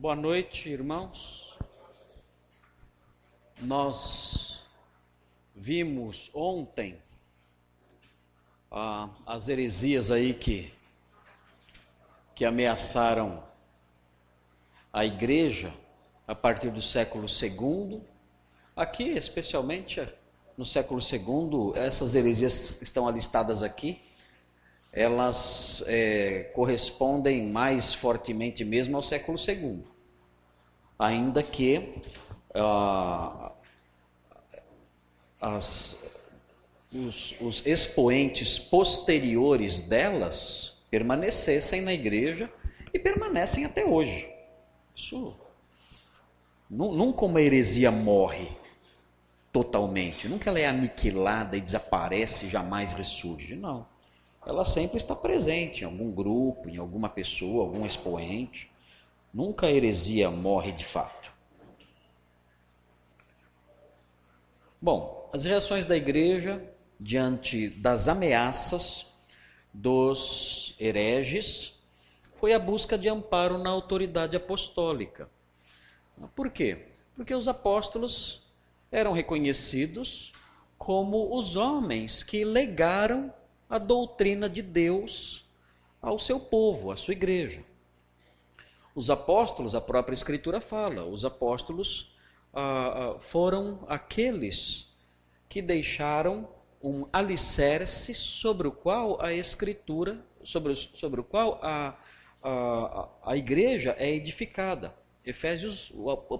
Boa noite, irmãos. Nós vimos ontem ah, as heresias aí que, que ameaçaram a igreja a partir do século II. Aqui, especialmente no século II, essas heresias estão alistadas aqui elas é, correspondem mais fortemente mesmo ao século II. Ainda que ah, as, os, os expoentes posteriores delas permanecessem na igreja e permanecem até hoje. Isso nunca uma heresia morre totalmente, nunca ela é aniquilada e desaparece jamais ressurge, não ela sempre está presente em algum grupo, em alguma pessoa, algum expoente. Nunca a heresia morre de fato. Bom, as reações da igreja diante das ameaças dos hereges foi a busca de amparo na autoridade apostólica. Por quê? Porque os apóstolos eram reconhecidos como os homens que legaram a doutrina de Deus ao seu povo, à sua igreja. Os apóstolos, a própria Escritura fala, os apóstolos ah, ah, foram aqueles que deixaram um alicerce sobre o qual a Escritura, sobre, sobre o qual a, a, a igreja é edificada. Efésios,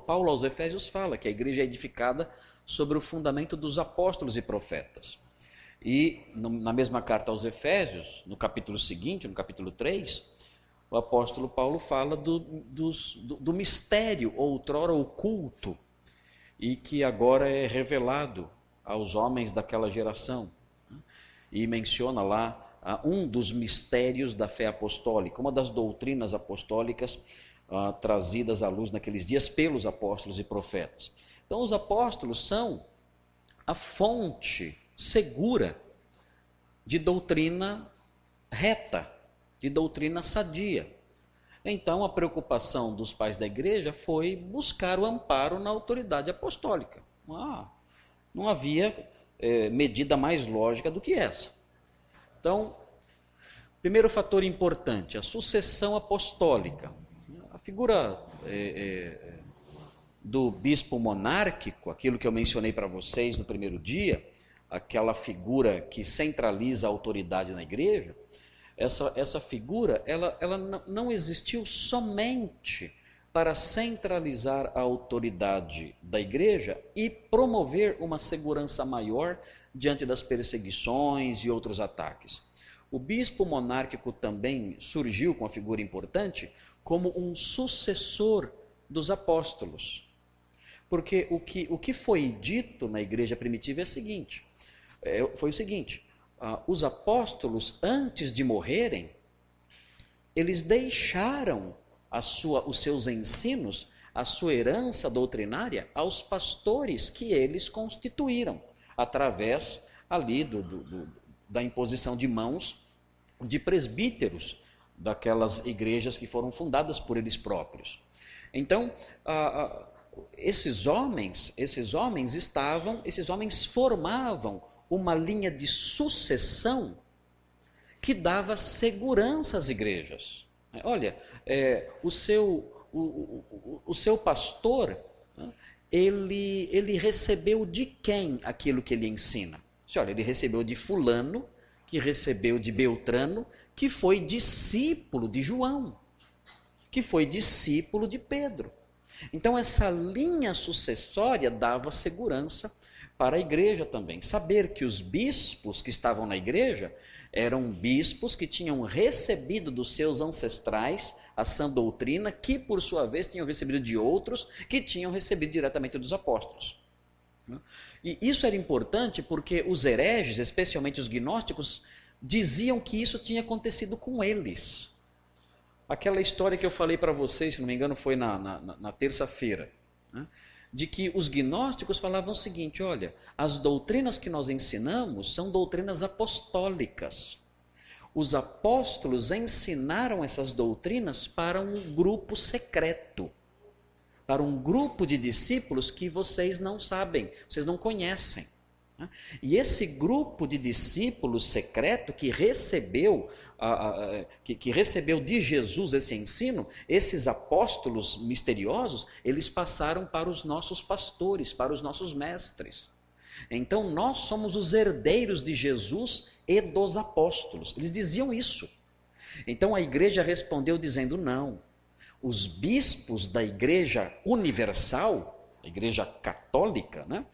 Paulo aos Efésios fala que a igreja é edificada sobre o fundamento dos apóstolos e profetas. E na mesma carta aos Efésios, no capítulo seguinte, no capítulo 3, o apóstolo Paulo fala do, do, do mistério outrora oculto e que agora é revelado aos homens daquela geração. E menciona lá um dos mistérios da fé apostólica, uma das doutrinas apostólicas uh, trazidas à luz naqueles dias pelos apóstolos e profetas. Então, os apóstolos são a fonte segura de doutrina reta, de doutrina sadia. Então, a preocupação dos pais da igreja foi buscar o amparo na autoridade apostólica. Ah, não havia é, medida mais lógica do que essa. Então, primeiro fator importante, a sucessão apostólica. A figura é, é, do bispo monárquico, aquilo que eu mencionei para vocês no primeiro dia, aquela figura que centraliza a autoridade na igreja, essa, essa figura ela, ela não existiu somente para centralizar a autoridade da igreja e promover uma segurança maior diante das perseguições e outros ataques. O bispo monárquico também surgiu com uma figura importante como um sucessor dos apóstolos. Porque o que, o que foi dito na igreja primitiva é o seguinte: é, foi o seguinte: ah, os apóstolos, antes de morrerem, eles deixaram sua, os seus ensinos, a sua herança doutrinária aos pastores que eles constituíram, através ali do, do, do, da imposição de mãos de presbíteros daquelas igrejas que foram fundadas por eles próprios. Então, ah, ah, esses homens, esses homens estavam, esses homens formavam uma linha de sucessão que dava segurança às igrejas. Olha, é, o, seu, o, o, o seu pastor, né, ele, ele recebeu de quem aquilo que ele ensina? Se olha, ele recebeu de fulano, que recebeu de Beltrano, que foi discípulo de João, que foi discípulo de Pedro. Então essa linha sucessória dava segurança para a igreja também. Saber que os bispos que estavam na igreja eram bispos que tinham recebido dos seus ancestrais a sã doutrina, que por sua vez tinham recebido de outros, que tinham recebido diretamente dos apóstolos. E isso era importante porque os hereges, especialmente os gnósticos, diziam que isso tinha acontecido com eles. Aquela história que eu falei para vocês, se não me engano, foi na, na, na terça-feira. Né? De que os gnósticos falavam o seguinte: olha, as doutrinas que nós ensinamos são doutrinas apostólicas. Os apóstolos ensinaram essas doutrinas para um grupo secreto. para um grupo de discípulos que vocês não sabem, vocês não conhecem. Né? E esse grupo de discípulos secreto que recebeu, que, recebeu de Jesus esse ensino, esses apóstolos misteriosos, eles passaram para os nossos pastores, para os nossos mestres. Então nós somos os herdeiros de Jesus e dos apóstolos. Eles diziam isso. Então a igreja respondeu dizendo: não. Os bispos da igreja universal, a igreja católica, né?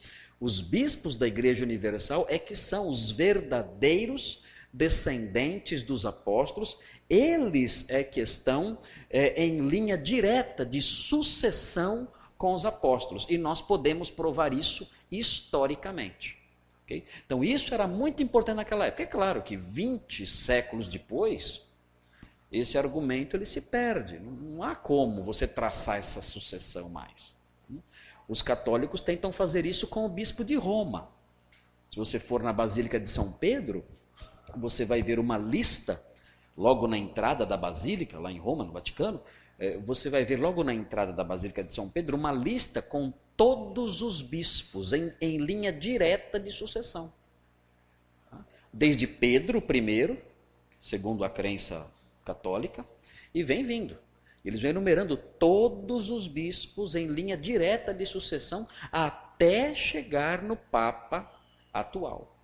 Os bispos da igreja universal é que são os verdadeiros descendentes dos apóstolos, eles é que estão é, em linha direta de sucessão com os apóstolos. E nós podemos provar isso historicamente. Okay? Então, isso era muito importante naquela época. É claro que 20 séculos depois, esse argumento ele se perde. Não há como você traçar essa sucessão mais. Os católicos tentam fazer isso com o bispo de Roma. Se você for na Basílica de São Pedro, você vai ver uma lista, logo na entrada da Basílica, lá em Roma, no Vaticano, é, você vai ver logo na entrada da Basílica de São Pedro uma lista com todos os bispos em, em linha direta de sucessão. Desde Pedro I, segundo a crença católica, e vem vindo. Eles vão enumerando todos os bispos em linha direta de sucessão até chegar no Papa atual.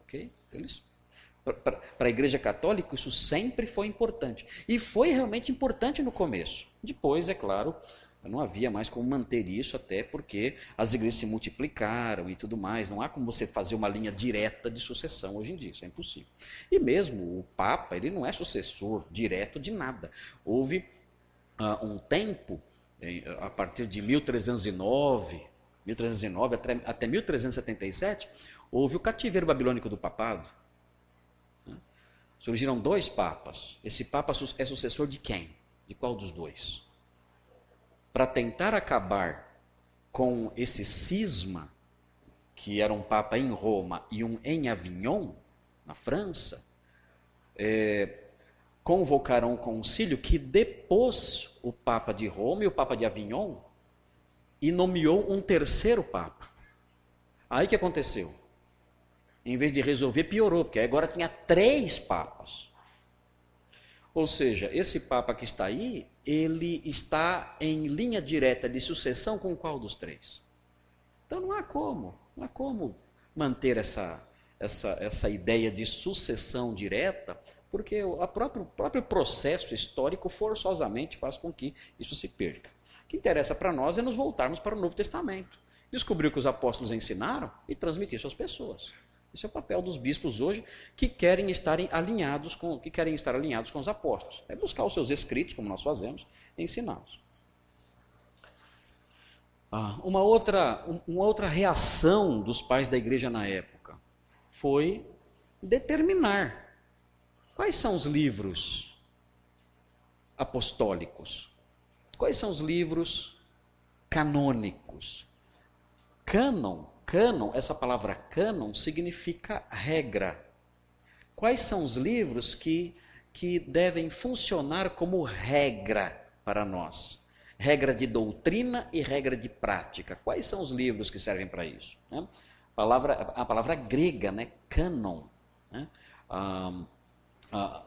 Ok? Então, eles para a Igreja Católica, isso sempre foi importante. E foi realmente importante no começo. Depois, é claro, não havia mais como manter isso, até porque as igrejas se multiplicaram e tudo mais. Não há como você fazer uma linha direta de sucessão hoje em dia, isso é impossível. E mesmo o Papa, ele não é sucessor direto de nada. Houve uh, um tempo, em, a partir de 1309, 1309 até, até 1377, houve o cativeiro babilônico do papado. Surgiram dois papas. Esse papa é sucessor de quem? De qual dos dois? Para tentar acabar com esse cisma, que era um papa em Roma e um em Avignon, na França, é, convocaram um concílio que depôs o papa de Roma e o papa de Avignon e nomeou um terceiro papa. Aí que aconteceu? Em vez de resolver, piorou, porque agora tinha três papas. Ou seja, esse papa que está aí, ele está em linha direta de sucessão com qual dos três? Então não há como, não há como manter essa, essa, essa ideia de sucessão direta, porque o próprio, próprio processo histórico forçosamente faz com que isso se perca. O que interessa para nós é nos voltarmos para o Novo Testamento, descobrir o que os apóstolos ensinaram e transmitir isso às pessoas. Esse é o papel dos bispos hoje que querem estar alinhados com, que querem estar alinhados com os apóstolos. É buscar os seus escritos, como nós fazemos, e ensiná-los. Ah, uma, outra, uma outra reação dos pais da igreja na época foi determinar quais são os livros apostólicos, quais são os livros canônicos. Cânon Cânon, essa palavra cânon significa regra. Quais são os livros que, que devem funcionar como regra para nós? Regra de doutrina e regra de prática. Quais são os livros que servem para isso? Né? A, palavra, a palavra grega, né? canon, né? Ah,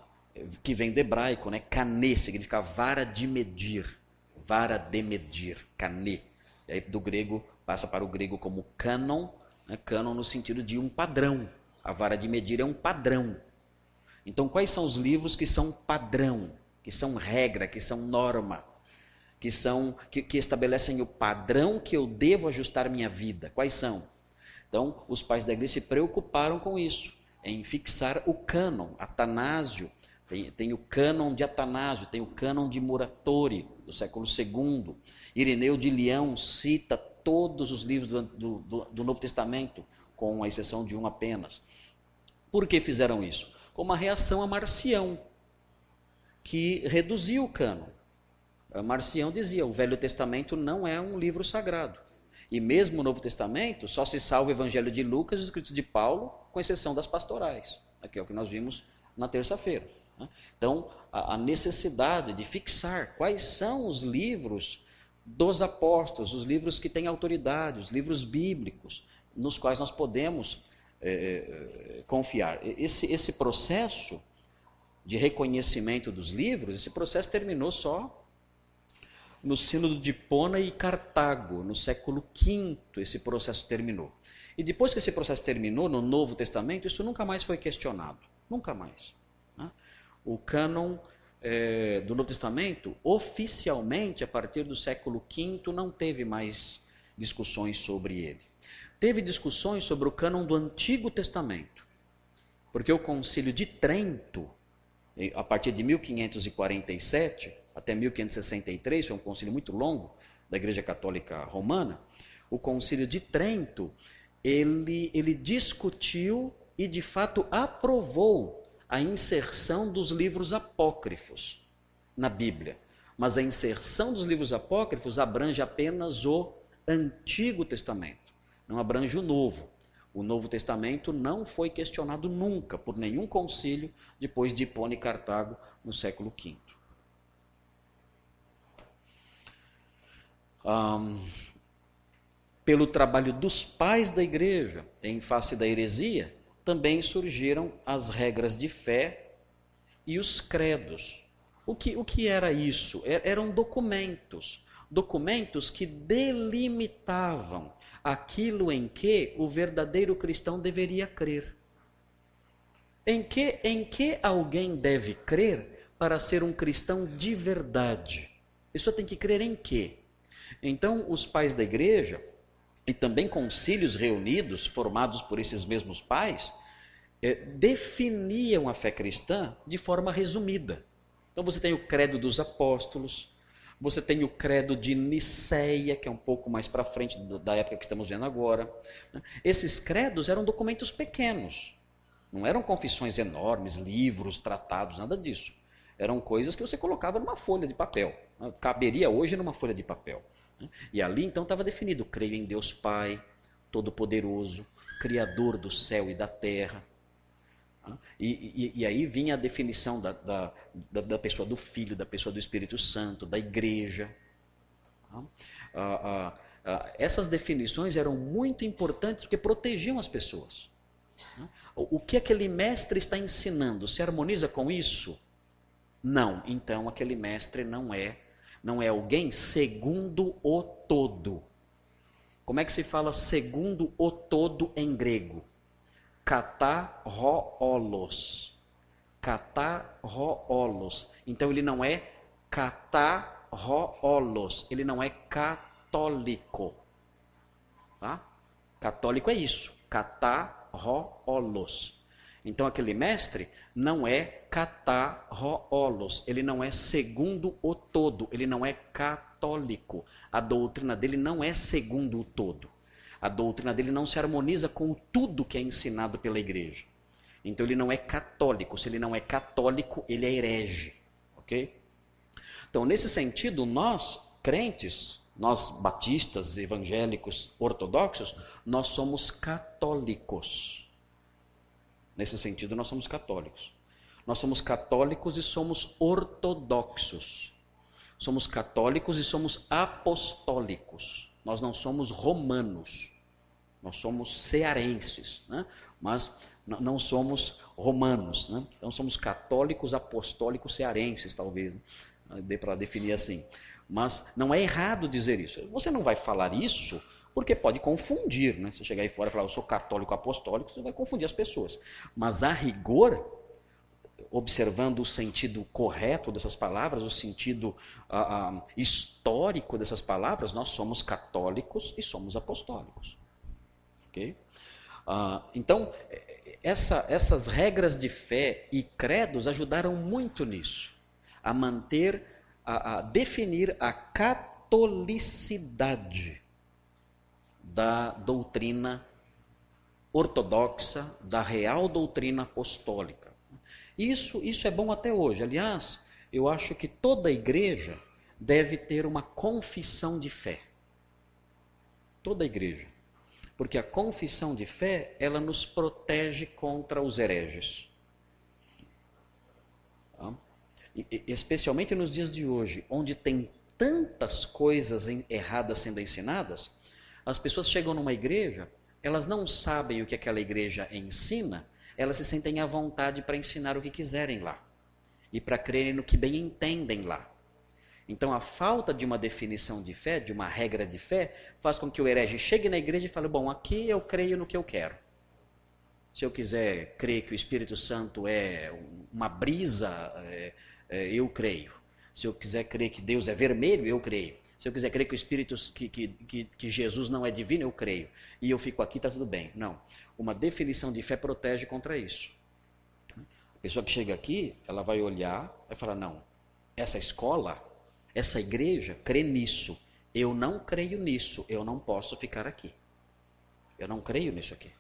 que vem do hebraico, né? Cané significa vara de medir, vara de medir, cané. E aí, do grego passa para o grego como canon, né? canon no sentido de um padrão. A vara de medir é um padrão. Então, quais são os livros que são padrão, que são regra, que são norma, que são que, que estabelecem o padrão que eu devo ajustar minha vida? Quais são? Então, os pais da igreja se preocuparam com isso, em fixar o cânon. Atanásio tem, tem o cânon de Atanásio, tem o cânon de Muratori, do século II. Ireneu de Leão cita todos os livros do, do, do Novo Testamento, com a exceção de um apenas. Por que fizeram isso? Como uma reação a Marcião, que reduziu o cano. Marcião dizia: o Velho Testamento não é um livro sagrado. E mesmo o Novo Testamento só se salva o Evangelho de Lucas e os escritos de Paulo, com exceção das pastorais. Aqui é o que nós vimos na terça-feira. Né? Então, a necessidade de fixar quais são os livros dos apóstolos, os livros que têm autoridade, os livros bíblicos, nos quais nós podemos é, confiar. Esse, esse processo de reconhecimento dos livros, esse processo terminou só no Sínodo de Pona e Cartago, no século V, esse processo terminou. E depois que esse processo terminou, no Novo Testamento, isso nunca mais foi questionado. Nunca mais. Né? O cânon é, do Novo Testamento, oficialmente, a partir do século V, não teve mais discussões sobre ele. Teve discussões sobre o cânon do Antigo Testamento, porque o Concílio de Trento, a partir de 1547 até 1563, foi um concílio muito longo da Igreja Católica Romana, o Concílio de Trento, ele, ele discutiu e de fato aprovou a inserção dos livros apócrifos na Bíblia. Mas a inserção dos livros apócrifos abrange apenas o Antigo Testamento, não abrange o Novo. O Novo Testamento não foi questionado nunca por nenhum concílio depois de Hipona e Cartago no século V. Um, pelo trabalho dos pais da igreja em face da heresia, também surgiram as regras de fé e os credos. O que, o que era isso? Er, eram documentos, documentos que delimitavam aquilo em que o verdadeiro cristão deveria crer. Em que, em que alguém deve crer para ser um cristão de verdade? Isso tem que crer em quê? Então, os pais da igreja e também concílios reunidos, formados por esses mesmos pais, é, definiam a fé cristã de forma resumida. Então você tem o credo dos apóstolos, você tem o credo de Niceia, que é um pouco mais para frente da época que estamos vendo agora. Né? Esses credos eram documentos pequenos, não eram confissões enormes, livros, tratados, nada disso. Eram coisas que você colocava numa folha de papel. Né? Caberia hoje numa folha de papel. Né? E ali então estava definido: creio em Deus Pai, Todo-Poderoso, Criador do céu e da terra. E, e, e aí vinha a definição da, da, da, pessoa do Filho, da pessoa do Espírito Santo, da igreja. Ah, ah, ah, essas definições eram muito importantes porque protegiam as pessoas. O que aquele mestre está ensinando se harmoniza com isso? Não. Então aquele mestre não é não é alguém segundo o todo. Como é que se fala segundo o todo em grego? Catarroolos. Catarroolos. Então ele não é catarroolos, ele não é católico. Tá? Católico é isso, catarroolos. Então aquele mestre não é catarroolos, ele não é segundo o todo, ele não é católico. A doutrina dele não é segundo o todo. A doutrina dele não se harmoniza com tudo que é ensinado pela igreja. Então ele não é católico. Se ele não é católico, ele é herege. Ok? Então, nesse sentido, nós, crentes, nós batistas, evangélicos, ortodoxos, nós somos católicos. Nesse sentido, nós somos católicos. Nós somos católicos e somos ortodoxos. Somos católicos e somos apostólicos. Nós não somos romanos. Nós somos cearenses, né? mas não somos romanos. Né? Então somos católicos apostólicos cearenses, talvez, né? dê para definir assim. Mas não é errado dizer isso. Você não vai falar isso porque pode confundir. Né? Se chegar aí fora e falar, eu sou católico apostólico, você vai confundir as pessoas. Mas a rigor, observando o sentido correto dessas palavras, o sentido uh, uh, histórico dessas palavras, nós somos católicos e somos apostólicos. Okay? Uh, então, essa, essas regras de fé e credos ajudaram muito nisso, a manter, a, a definir a catolicidade da doutrina ortodoxa, da real doutrina apostólica. Isso, isso é bom até hoje. Aliás, eu acho que toda igreja deve ter uma confissão de fé. Toda igreja. Porque a confissão de fé, ela nos protege contra os hereges. Tá? E, especialmente nos dias de hoje, onde tem tantas coisas erradas sendo ensinadas, as pessoas chegam numa igreja, elas não sabem o que aquela igreja ensina, elas se sentem à vontade para ensinar o que quiserem lá e para crerem no que bem entendem lá. Então, a falta de uma definição de fé, de uma regra de fé, faz com que o herege chegue na igreja e fale: Bom, aqui eu creio no que eu quero. Se eu quiser crer que o Espírito Santo é uma brisa, é, é, eu creio. Se eu quiser crer que Deus é vermelho, eu creio. Se eu quiser crer que o Espírito, que, que, que, que Jesus não é divino, eu creio. E eu fico aqui, está tudo bem. Não. Uma definição de fé protege contra isso. A pessoa que chega aqui, ela vai olhar, vai falar: não, essa escola, essa igreja crê nisso. Eu não creio nisso, eu não posso ficar aqui. Eu não creio nisso aqui.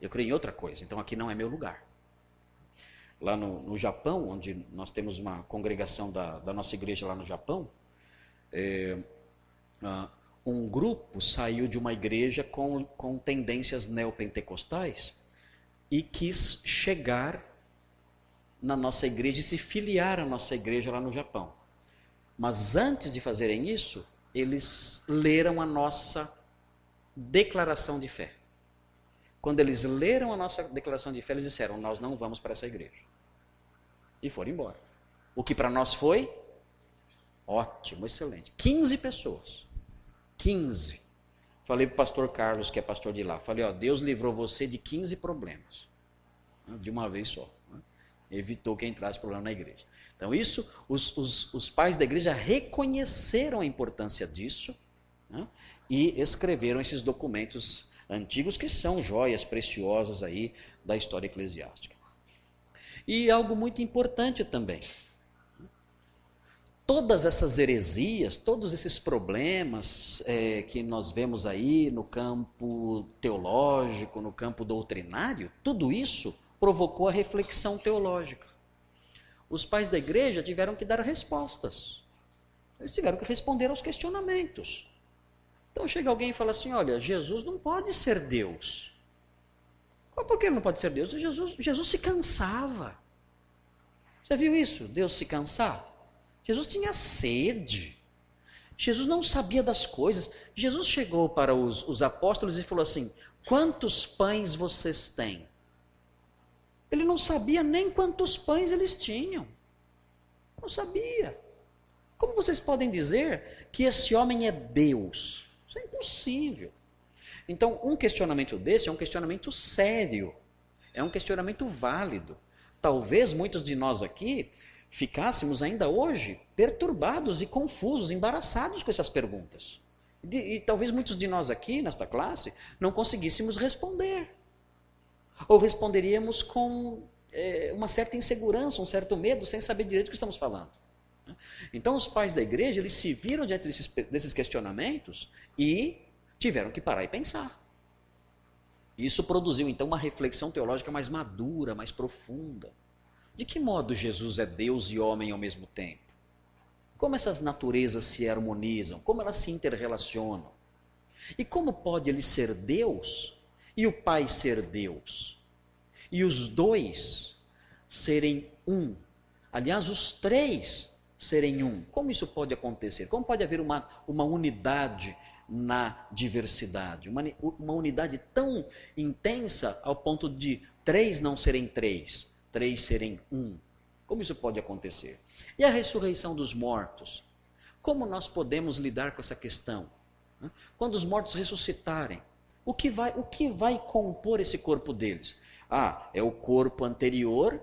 Eu creio em outra coisa, então aqui não é meu lugar. Lá no, no Japão, onde nós temos uma congregação da, da nossa igreja lá no Japão, é, uh, um grupo saiu de uma igreja com, com tendências neopentecostais e quis chegar na nossa igreja e se filiar à nossa igreja lá no Japão. Mas antes de fazerem isso, eles leram a nossa declaração de fé. Quando eles leram a nossa declaração de fé, eles disseram: Nós não vamos para essa igreja. E foram embora. O que para nós foi ótimo, excelente. 15 pessoas. 15. Falei para o pastor Carlos, que é pastor de lá. Falei: Ó, Deus livrou você de 15 problemas. De uma vez só. Evitou que entrasse problema na igreja. Então, isso, os, os, os pais da igreja reconheceram a importância disso né, e escreveram esses documentos antigos que são joias preciosas aí da história eclesiástica. E algo muito importante também. Todas essas heresias, todos esses problemas é, que nós vemos aí no campo teológico, no campo doutrinário, tudo isso provocou a reflexão teológica. Os pais da igreja tiveram que dar respostas. Eles tiveram que responder aos questionamentos. Então chega alguém e fala assim: olha, Jesus não pode ser Deus. Por que ele não pode ser Deus? Jesus, Jesus se cansava. Já viu isso? Deus se cansar? Jesus tinha sede. Jesus não sabia das coisas. Jesus chegou para os, os apóstolos e falou assim: Quantos pães vocês têm? Ele não sabia nem quantos pães eles tinham. Não sabia. Como vocês podem dizer que esse homem é Deus? Isso é impossível. Então, um questionamento desse é um questionamento sério, é um questionamento válido. Talvez muitos de nós aqui ficássemos ainda hoje perturbados e confusos, embaraçados com essas perguntas. E, talvez muitos de nós aqui, nesta classe, não conseguíssemos responder. Ou responderíamos com é, uma certa insegurança, um certo medo, sem saber direito o que estamos falando. Então, os pais da igreja, eles se viram diante desses, desses questionamentos e tiveram que parar e pensar. Isso produziu, então, uma reflexão teológica mais madura, mais profunda. De que modo Jesus é Deus e homem ao mesmo tempo? Como essas naturezas se harmonizam? Como elas se interrelacionam? E como pode ele ser Deus e o Pai ser Deus? E os dois serem um? Aliás, os três serem um. Como isso pode acontecer? Como pode haver uma, uma unidade na diversidade? Uma, uma unidade tão intensa ao ponto de três não serem três, três serem um. Como isso pode acontecer? E a ressurreição dos mortos? Como nós podemos lidar com essa questão? Quando os mortos ressuscitarem, o que vai, o que vai compor esse corpo deles? Ah, é o corpo anterior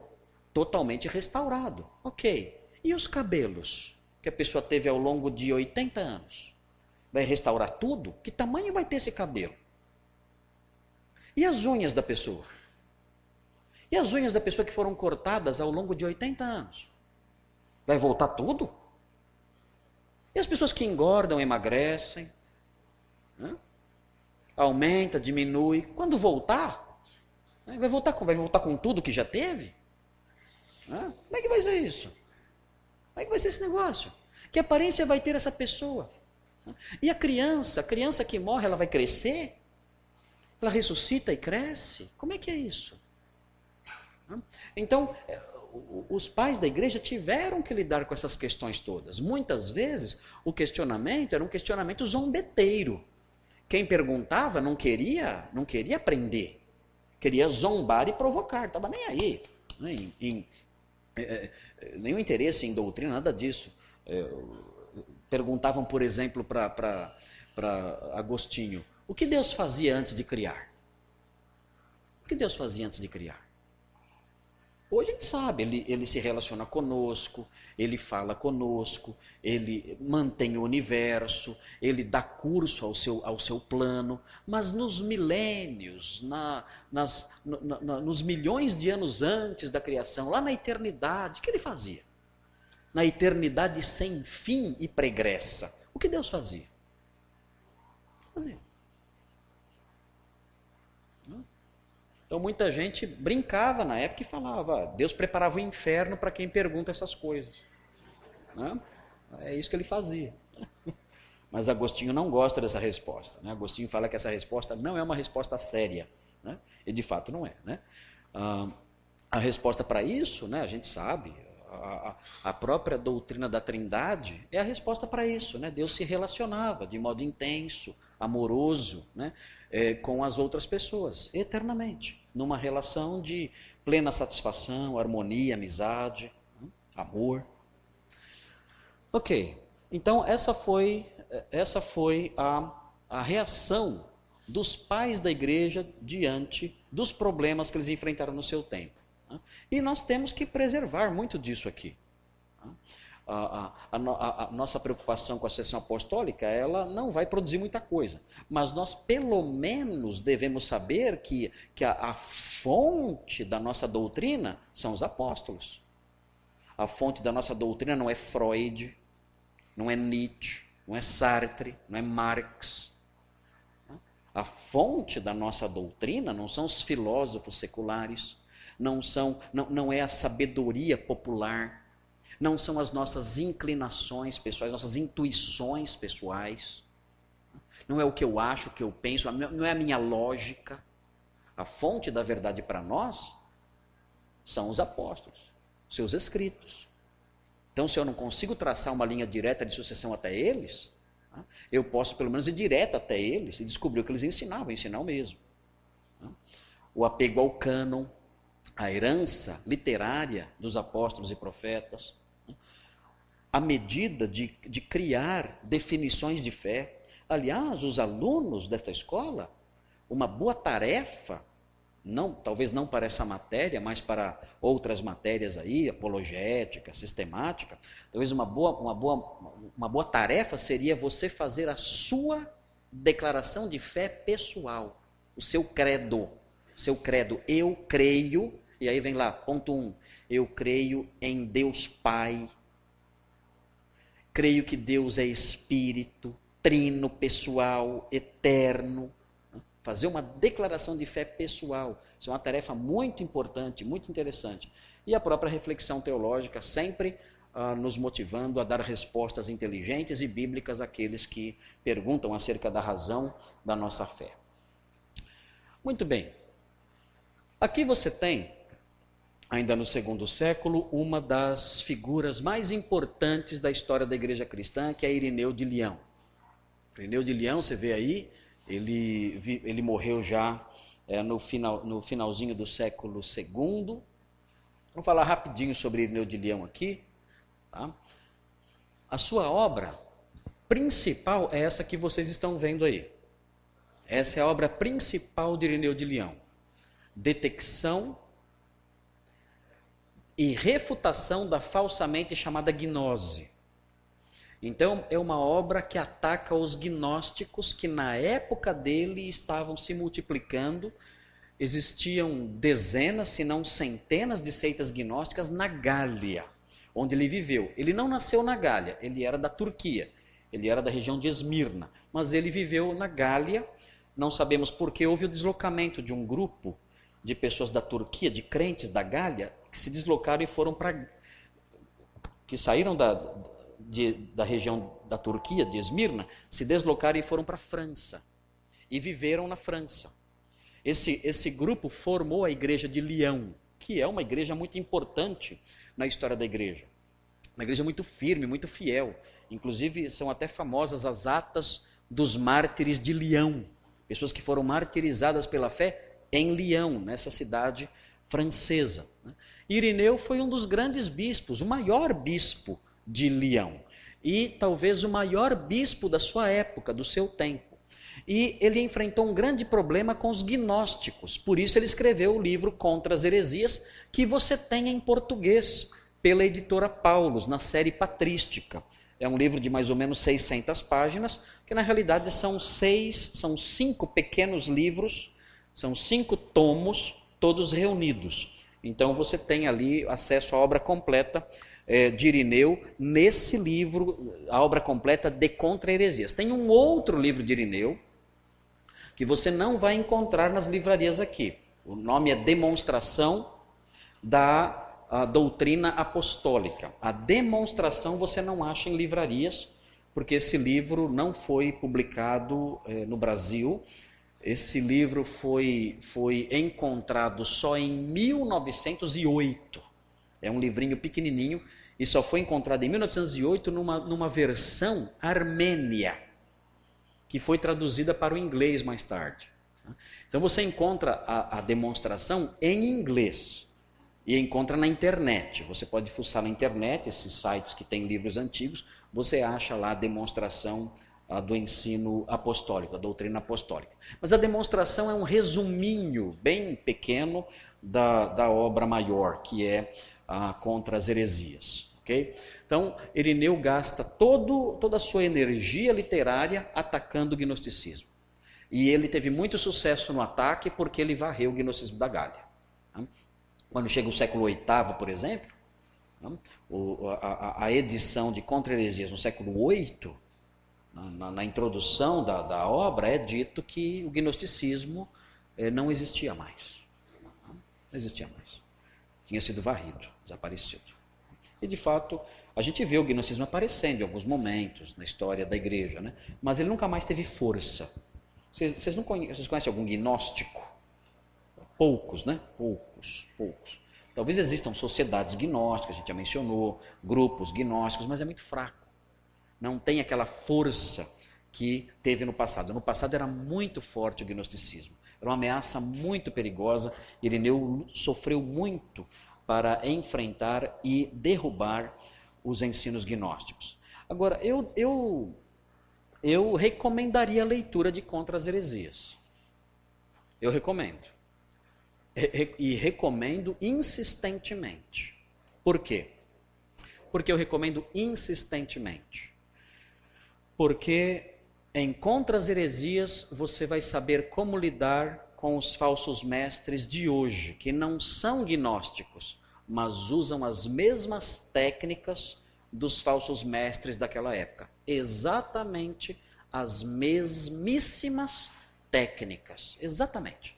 totalmente restaurado. Ok. E os cabelos que a pessoa teve ao longo de 80 anos? Vai restaurar tudo? Que tamanho vai ter esse cabelo? E as unhas da pessoa? E as unhas da pessoa que foram cortadas ao longo de 80 anos? Vai voltar tudo? E as pessoas que engordam, emagrecem? Né? Aumenta, diminui. Quando voltar, né? vai voltar com, vai voltar com tudo que já teve? Né? Como é que vai ser isso? Como é que vai ser esse negócio? Que aparência vai ter essa pessoa? E a criança, a criança que morre, ela vai crescer? Ela ressuscita e cresce? Como é que é isso? Então, os pais da igreja tiveram que lidar com essas questões todas. Muitas vezes o questionamento era um questionamento zombeteiro. Quem perguntava não queria, não queria aprender, queria zombar e provocar, estava nem aí, né? em, é, nenhum interesse em doutrina, nada disso. É, perguntavam, por exemplo, para Agostinho, o que Deus fazia antes de criar? O que Deus fazia antes de criar? Hoje a gente sabe, ele, ele se relaciona conosco, ele fala conosco, ele mantém o universo, ele dá curso ao seu, ao seu plano, mas nos milênios, na, nas, na, nos milhões de anos antes da criação, lá na eternidade, o que ele fazia? Na eternidade sem fim e pregressa, o que Deus fazia? Fazia. Então muita gente brincava na época e falava: Deus preparava o inferno para quem pergunta essas coisas. É isso que ele fazia. Mas Agostinho não gosta dessa resposta. Né? Agostinho fala que essa resposta não é uma resposta séria. Né? E de fato não é. Né? Ah, a resposta para isso, né, a gente sabe, a, a, própria doutrina da Trindade é a resposta para isso. Né? Deus se relacionava de modo intenso, amoroso, né, é, com as outras pessoas, eternamente numa relação de plena satisfação, harmonia, amizade, né? amor. Ok, então essa foi, essa foi a, a reação dos pais da igreja diante dos problemas que eles enfrentaram no seu tempo. E nós temos que preservar muito disso aqui. A, a, a, a, nossa preocupação com a sessão apostólica, ela não vai produzir muita coisa. Mas nós, pelo menos, devemos saber que, que a, fonte da nossa doutrina são os apóstolos. A fonte da nossa doutrina não é Freud, não é Nietzsche, não é Sartre, não é Marx. A fonte da nossa doutrina não são os filósofos seculares, não, são, não, não é a sabedoria popular não são as nossas inclinações pessoais, nossas intuições pessoais. Não é o que eu acho, o que eu penso, não é a minha lógica. A fonte da verdade para nós são os apóstolos, seus escritos. Então, se eu não consigo traçar uma linha direta de sucessão até eles, tá, eu posso pelo menos ir direto até eles e descobrir o que eles ensinavam, ensinar o mesmo. Tá. O apego ao cânon, a herança literária dos apóstolos e profetas, a medida de, de criar definições de fé. Aliás, os alunos desta escola, uma boa tarefa, não, talvez não para essa matéria, mas para outras matérias aí, apologética, sistemática, talvez uma boa, uma boa, uma boa tarefa seria você fazer a sua declaração de fé pessoal, o seu credo, seu credo, eu creio, e aí vem lá, ponto um, eu creio em Deus Pai, Creio que Deus é espírito, trino, pessoal, eterno. Fazer uma declaração de fé pessoal. Isso é uma tarefa muito importante, muito interessante. E a própria reflexão teológica sempre ah, nos motivando a dar respostas inteligentes e bíblicas àqueles que perguntam acerca da razão da nossa fé. Muito bem. Aqui você tem ainda no segundo século, uma das figuras mais importantes da história da igreja cristã, que é Irineu de Leão. Irineu de Leão, você vê aí, ele, ele morreu já é, no, final, no finalzinho do século II. Vou falar rapidinho sobre Irineu de Leão aqui. Tá? A sua obra principal é essa que vocês estão vendo aí. Essa é a obra principal de Irineu de Leão. Detecção e refutação da falsamente chamada gnose. Então, é uma obra que ataca os gnósticos que na época dele estavam se multiplicando. Existiam dezenas, se não centenas de seitas gnósticas na Gália, onde ele viveu. Ele não nasceu na Gália, ele era da Turquia, ele era da região de Esmirna, mas ele viveu na Gália. Não sabemos por que houve o deslocamento de um grupo de pessoas da Turquia, de crentes da Gália, que se deslocaram e foram para. que saíram da, de, da região da Turquia, de Esmirna, se deslocaram e foram para a França. E viveram na França. Esse, esse grupo formou a igreja de Lyon, que é uma igreja muito importante na história da igreja. Uma igreja muito firme, muito fiel. Inclusive, são até famosas as atas dos mártires de Lyon. Pessoas que foram martirizadas pela fé em Lyon, nessa cidade francesa. Né? Irineu foi um dos grandes bispos, o maior bispo de Lyon. E talvez o maior bispo da sua época, do seu tempo. E ele enfrentou um grande problema com os gnósticos. Por isso ele escreveu o livro Contra as Heresias, que você tem em português pela editora Paulus, na série patrística. É um livro de mais ou menos 600 páginas, que na realidade são seis, são cinco pequenos livros, são cinco tomos, todos reunidos. Então você tem ali acesso à obra completa é, de Irineu nesse livro, a obra completa de Contra Heresias. Tem um outro livro de Irineu que você não vai encontrar nas livrarias aqui. O nome é Demonstração da doutrina apostólica. A demonstração você não acha em livrarias, porque esse livro não foi publicado eh, no Brasil. Esse livro foi, foi encontrado só em 1908. É um livrinho pequenininho e só foi encontrado em 1908 numa, numa versão armênia, que foi traduzida para o inglês mais tarde. Então você encontra a, a demonstração em inglês e encontra na internet. Você pode fuçar na internet, esses sites que têm livros antigos, você acha lá a demonstração a, do ensino apostólico, a doutrina apostólica. Mas a demonstração é um resuminho bem pequeno da, da obra maior, que é a Contra as Heresias. Okay? Então, Irineu gasta todo, toda a sua energia literária atacando o gnosticismo. E ele teve muito sucesso no ataque porque ele varreu o gnosticismo da Gália. Quando chega o século VIII, por exemplo, a, edição de Contra-Heresias no século VIII, na, na introdução da, da, obra, é dito que o gnosticismo eh, não existia mais. Não existia mais. Tinha sido varrido, desaparecido. E, de fato, a gente vê o gnosticismo aparecendo em alguns momentos na história da igreja, né? mas ele nunca mais teve força. Vocês, conhecem, vocês conhecem algum gnóstico? Poucos, né? Poucos, poucos. Talvez existam sociedades gnósticas, a gente já mencionou, grupos gnósticos, mas é muito fraco. Não tem aquela força que teve no passado. No passado era muito forte o gnosticismo. Era uma ameaça muito perigosa. Irineu sofreu muito para enfrentar e derrubar os ensinos gnósticos. Agora, eu, eu, eu recomendaria a leitura de Contra as Heresias. Eu recomendo e recomendo insistentemente. Por quê? Porque eu recomendo insistentemente. Porque em contra as heresias você vai saber como lidar com os falsos mestres de hoje, que não são gnósticos, mas usam as mesmas técnicas dos falsos mestres daquela época. Exatamente as mesmíssimas técnicas. Exatamente.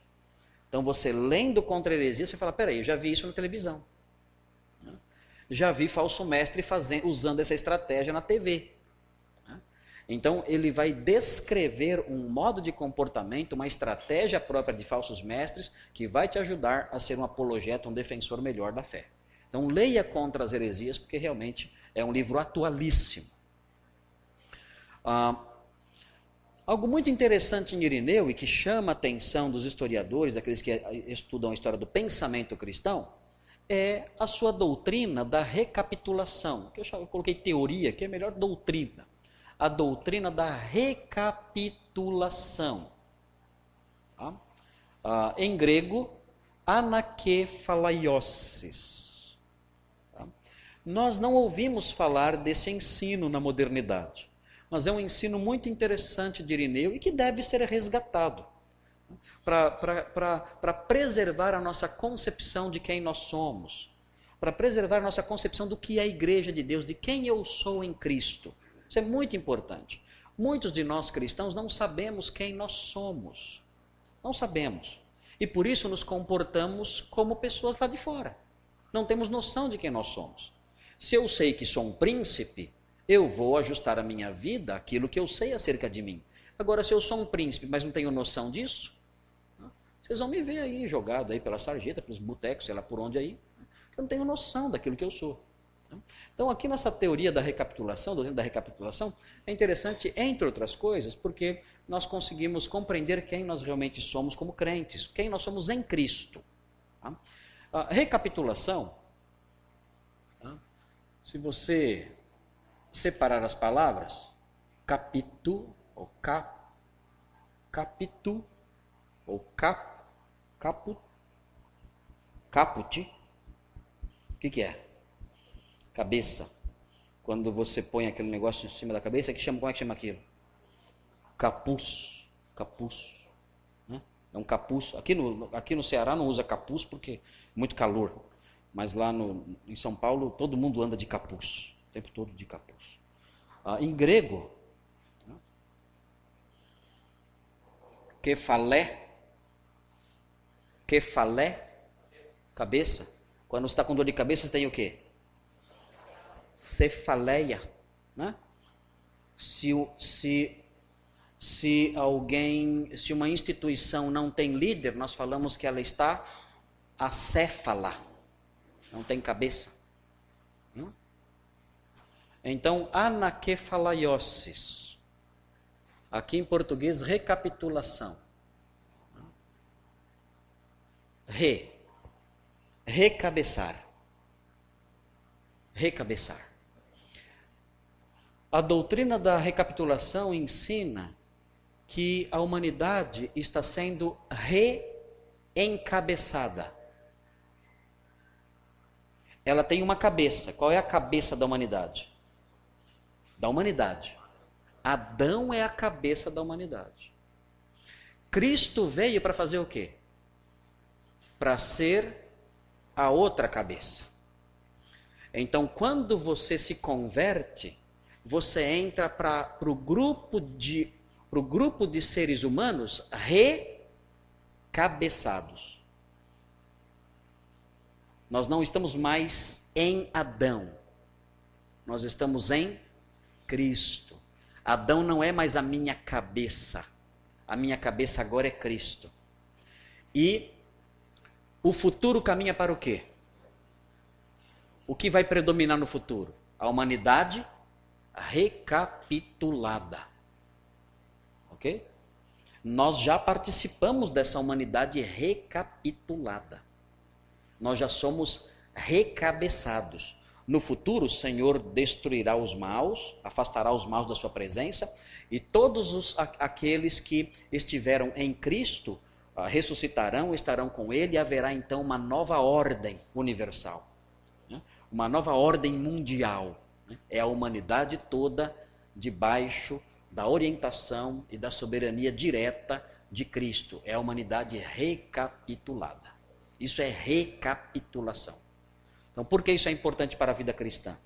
Então você lendo contra a heresia, você fala, peraí, eu já vi isso na televisão. Já vi falso mestre fazendo, usando essa estratégia na TV. Então ele vai descrever um modo de comportamento, uma estratégia própria de falsos mestres que vai te ajudar a ser um apologeta, um defensor melhor da fé. Então leia contra as heresias, porque realmente é um livro atualíssimo. Ah, Algo muito interessante em Irineu e que chama a atenção dos historiadores, aqueles que estudam a história do pensamento cristão, é a sua doutrina da recapitulação, que eu, coloquei teoria, que é melhor doutrina. A doutrina da recapitulação. Tá? Ah, em grego, anakefalaioses. Tá? Nós não ouvimos falar desse ensino na modernidade mas é um ensino muito interessante de Irineu e que deve ser resgatado para preservar a nossa concepção de quem nós somos, para preservar a nossa concepção do que é a igreja de Deus, de quem eu sou em Cristo. Isso é muito importante. Muitos de nós cristãos não sabemos quem nós somos. Não sabemos. E por isso nos comportamos como pessoas lá de fora. Não temos noção de quem nós somos. Se eu sei que sou um príncipe, eu vou ajustar a minha vida àquilo que eu sei acerca de mim. Agora, se eu sou um príncipe, mas não tenho noção disso, Vocês vão me ver aí jogado aí pela sarjeta, pelos botecos, sei lá por onde aí. Eu não tenho noção daquilo que eu sou. Então, aqui nessa teoria da recapitulação, da recapitulação, é interessante, entre outras coisas, porque nós conseguimos compreender quem nós realmente somos como crentes, quem nós somos em Cristo. Tá? A recapitulação, tá? se você separar as palavras, capitu, ou cap, capitu, ou cap, caput, caput, o que, que é? Cabeça. Quando você põe aquele negócio em cima da cabeça, que chama, como é que chama aquilo? Capuz. Capuz. Né? É um capuz. Aqui no, aqui no Ceará não usa capuz porque é muito calor. Mas lá no, em São Paulo todo mundo anda de capuz. O tempo todo de capuz. Ah, em grego, né? kefalé, kefalé, cabeça. Quando você está com dor de cabeça, você tem o quê? Cefaleia. Né? Se, se, se alguém, se uma instituição não tem líder, nós falamos que ela está acéfala, não tem cabeça. Hum? Então, anaquefalaioses. Aqui em português, recapitulação. Re. Recabeçar recabeçar. A doutrina da recapitulação ensina que a humanidade está sendo reencabeçada. Ela tem uma cabeça. Qual é a cabeça da humanidade? Da humanidade. Adão é a cabeça da humanidade. Cristo veio para fazer o quê? Para ser a outra cabeça. Então, quando você se converte, você entra para o grupo de grupo de seres humanos recabeçados. Nós não estamos mais em Adão. Nós estamos em Cristo. Adão não é mais a minha cabeça. A minha cabeça agora é Cristo. E o futuro caminha para o quê? O que vai predominar no futuro? A humanidade recapitulada. Ok? Nós já participamos dessa humanidade recapitulada. Nós já somos recabeçados. No futuro, o Senhor destruirá os maus, afastará os maus da sua presença, e todos os, aqueles que estiveram em Cristo uh, ressuscitarão, estarão com Ele, e haverá então uma nova ordem universal uma nova ordem mundial. Né? É a humanidade toda debaixo da orientação e da soberania direta de Cristo. É a humanidade recapitulada. Isso é recapitulação. Então, por que isso é importante para a vida cristã?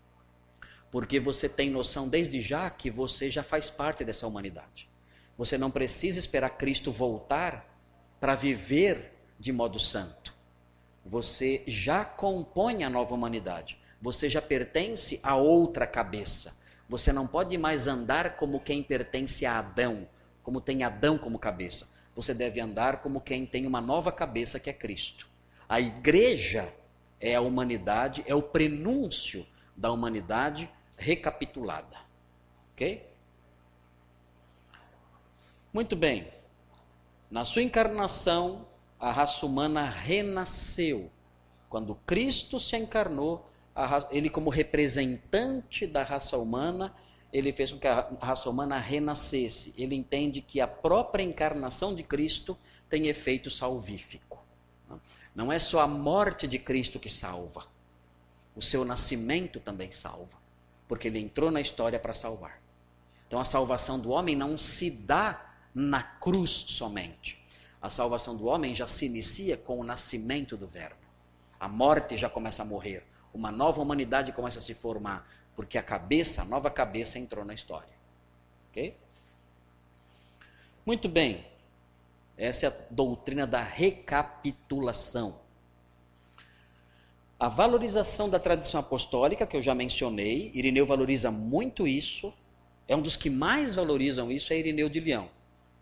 Porque você tem noção desde já que você já faz parte dessa humanidade. Você não precisa esperar Cristo voltar para viver de modo santo. Você já compõe a nova humanidade você já pertence a outra cabeça. Você não pode mais andar como quem pertence a Adão, como tem Adão como cabeça. Você deve andar como quem tem uma nova cabeça que é Cristo. A igreja é a humanidade, é o prenúncio da humanidade recapitulada. Ok? Muito bem. Na sua encarnação, a raça humana renasceu. Quando Cristo se encarnou, ele como representante da raça humana, ele fez com que a raça humana renascesse. Ele entende que a própria encarnação de Cristo tem efeito salvífico. Não é só a morte de Cristo que salva, o seu nascimento também salva, porque ele entrou na história para salvar. Então a salvação do homem não se dá na cruz somente. A salvação do homem já se inicia com o nascimento do Verbo. A morte já começa a morrer, uma nova humanidade começa a se formar, porque a cabeça, a nova cabeça entrou na história. Ok? Muito bem. Essa é a doutrina da recapitulação. A valorização da tradição apostólica, que eu já mencionei, Irineu valoriza muito isso, é um dos que mais valorizam isso, é Irineu de Leão.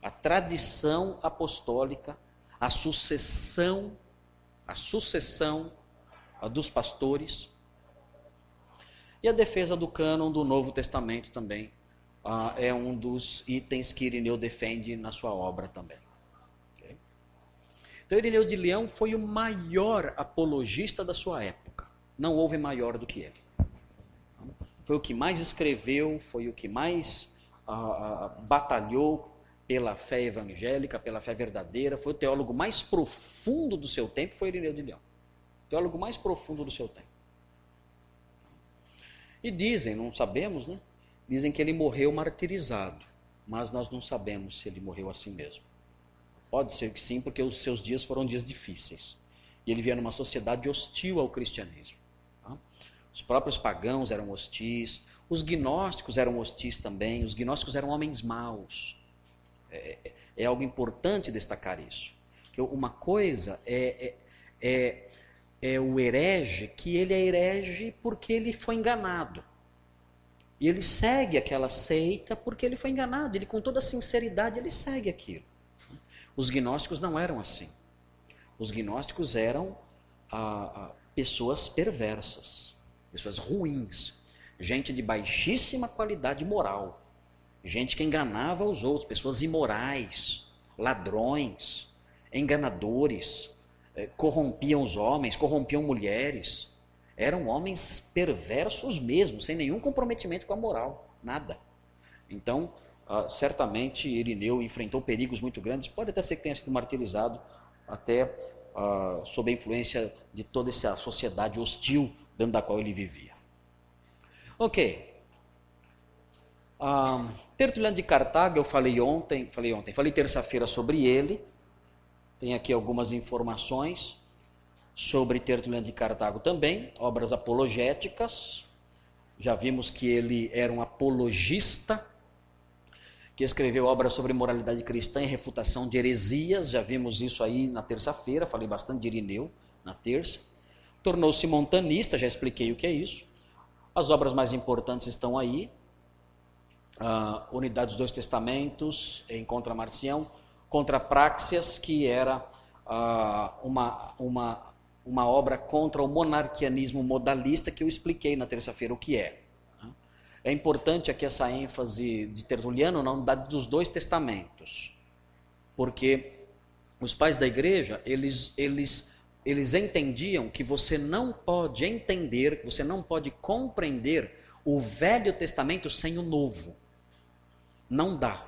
A tradição apostólica, a sucessão, a sucessão dos pastores. E a defesa do cânon do Novo Testamento também uh, é um dos itens que Irineu defende na sua obra também. Okay? Então, Irineu de Leão foi o maior apologista da sua época. Não houve maior do que ele. Foi o que mais escreveu, foi o que mais uh, uh, batalhou pela fé evangélica, pela fé verdadeira. Foi o teólogo mais profundo do seu tempo, foi Irineu de Leão. Teólogo mais profundo do seu tempo. E dizem, não sabemos, né? Dizem que ele morreu martirizado, mas nós não sabemos se ele morreu assim mesmo. Pode ser que sim, porque os seus dias foram dias difíceis. E ele via numa sociedade hostil ao cristianismo. Tá? Os próprios pagãos eram hostis, os gnósticos eram hostis também, os gnósticos eram homens maus. É, é, é algo importante destacar isso. Que uma coisa é, é, é é o herege que ele é herege porque ele foi enganado. E ele segue aquela seita porque ele foi enganado. Ele, com toda sinceridade, ele segue aquilo. Os gnósticos não eram assim. Os gnósticos eram ah, ah, pessoas perversas, pessoas ruins, gente de baixíssima qualidade moral, gente que enganava os outros, pessoas imorais, ladrões, enganadores, corrompiam os homens, corrompiam mulheres. Eram homens perversos mesmo, sem nenhum comprometimento com a moral, nada. Então, uh, certamente Irineu enfrentou perigos muito grandes, pode até ser que tenha sido martirizado, até uh, sob a influência de toda essa sociedade hostil dentro da qual ele vivia. Ok. Uh, Tertuliano de Cartago, eu falei ontem, falei ontem, falei terça-feira sobre ele, tem aqui algumas informações sobre Tertuliano de Cartago também, obras apologéticas. Já vimos que ele era um apologista, que escreveu obras sobre moralidade cristã e refutação de heresias. Já vimos isso aí na terça-feira, falei bastante de Irineu na terça. Tornou-se montanista, já expliquei o que é isso. As obras mais importantes estão aí. Uh, Unidade dos Dois Testamentos, em Contra Marcião, contra Praxias, que era uh, uma, uma, uma obra contra o monarquianismo modalista, que eu expliquei na terça-feira o que é. Né? É importante aqui essa ênfase de Tertuliano na unidade dos dois testamentos, porque os pais da igreja, eles, eles, eles entendiam que você não pode entender, você não pode compreender o Velho Testamento sem o Novo. Não dá.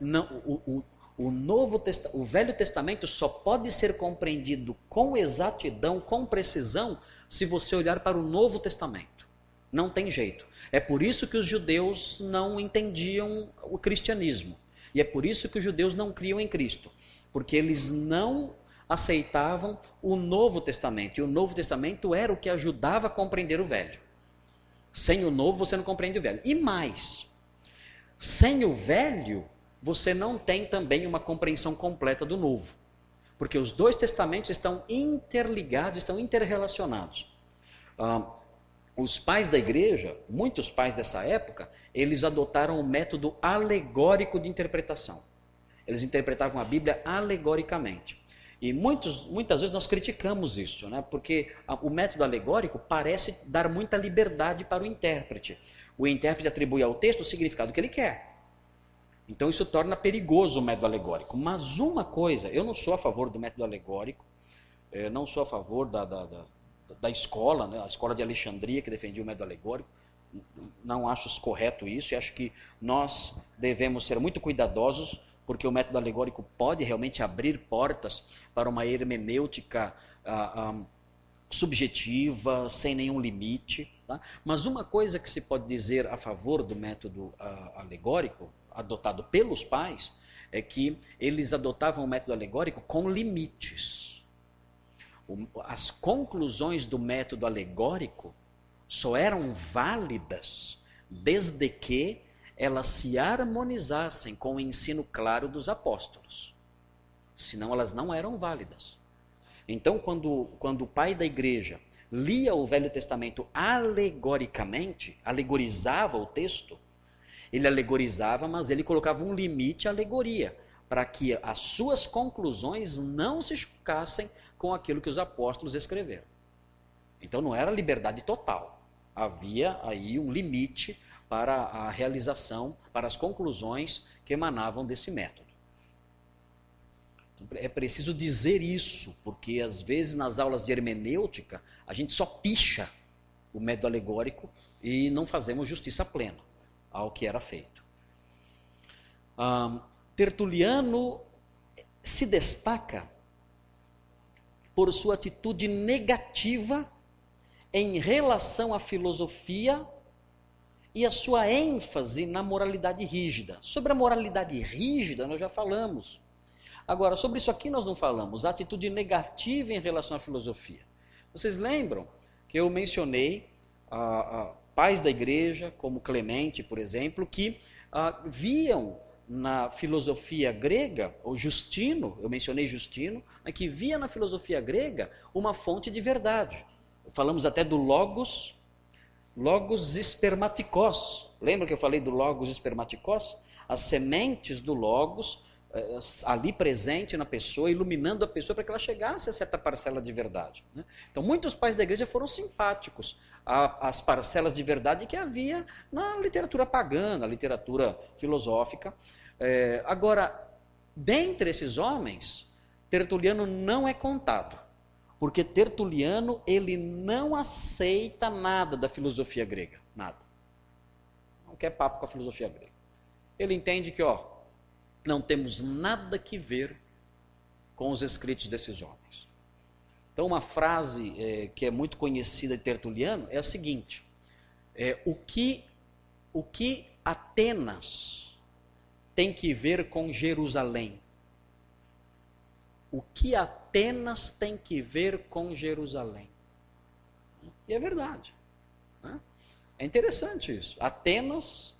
Não, o, o, o, Novo o Velho Testamento só pode ser compreendido com exatidão, com precisão, se você olhar para o Novo Testamento. Não tem jeito. É por isso que os judeus não entendiam o cristianismo. E é por isso que os judeus não criam em Cristo. Porque eles não aceitavam o Novo Testamento. E o Novo Testamento era o que ajudava a compreender o Velho. Sem o Novo você não compreende o Velho. E mais, sem o Velho você não tem também uma compreensão completa do novo. Porque os dois testamentos estão interligados, estão interrelacionados. Ah, os pais da igreja, muitos pais dessa época, eles adotaram o método alegórico de interpretação. Eles interpretavam a Bíblia alegoricamente. E muitos, muitas vezes nós criticamos isso, né? porque o método alegórico parece dar muita liberdade para o intérprete. O intérprete atribui ao texto o significado que ele quer. Então isso torna perigoso o método alegórico. Mas uma coisa, eu não sou a favor do método alegórico, eh, não sou a favor da, da, da, da escola, né, a escola de Alexandria que defendia o método alegórico. Não acho correto isso e acho que nós devemos ser muito cuidadosos porque o método alegórico pode realmente abrir portas para uma hermenêutica ah, ah, subjetiva, sem nenhum limite. Tá? Mas uma coisa que se pode dizer a favor do método ah, alegórico adotado pelos pais é que eles adotavam o método alegórico com limites. As conclusões do método alegórico só eram válidas desde que elas se harmonizassem com o ensino claro dos apóstolos. Senão elas não eram válidas. Então, quando, quando o pai da igreja lia o Velho Testamento alegoricamente, alegorizava o texto, ele alegorizava, mas ele colocava um limite à alegoria. para que as suas conclusões não se chocassem com aquilo que os apóstolos escreveram. Então não era liberdade total. Havia aí um limite para a realização, para as conclusões que emanavam desse método. É preciso dizer isso, porque às vezes nas aulas de hermenêutica a gente só picha o método alegórico e não fazemos justiça plena ao que era feito. Um, Tertuliano se destaca por sua atitude negativa em relação à filosofia e a sua ênfase na moralidade rígida. Sobre a moralidade rígida nós já falamos. Agora, sobre isso aqui nós não falamos, a atitude negativa em relação à filosofia. Vocês lembram que eu mencionei a pais da igreja, como Clemente, por exemplo, que ah, viam na filosofia grega, ou Justino, eu mencionei Justino, né, que via na filosofia grega uma fonte de verdade. Falamos até do logos, logos espermaticos. Lembra que eu falei do logos espermaticos? As sementes do logos eh, ali presente na pessoa, iluminando a pessoa para que ela chegasse a certa parcela de verdade. Né? Então, muitos pais da igreja foram simpáticos às parcelas de verdade que havia na literatura pagã, na literatura filosófica. É, agora, dentre esses homens, Tertuliano não é contado, porque Tertuliano ele não aceita nada da filosofia grega, nada. Não quer papo com a filosofia grega. Ele entende que, ó, não temos nada que ver com os escritos desses homens. Então, uma frase é, que é muito conhecida de Tertuliano é a seguinte: é, o, que, o que Atenas tem que ver com Jerusalém? O que Atenas tem que ver com Jerusalém? E é verdade. Né? É interessante isso. Atenas,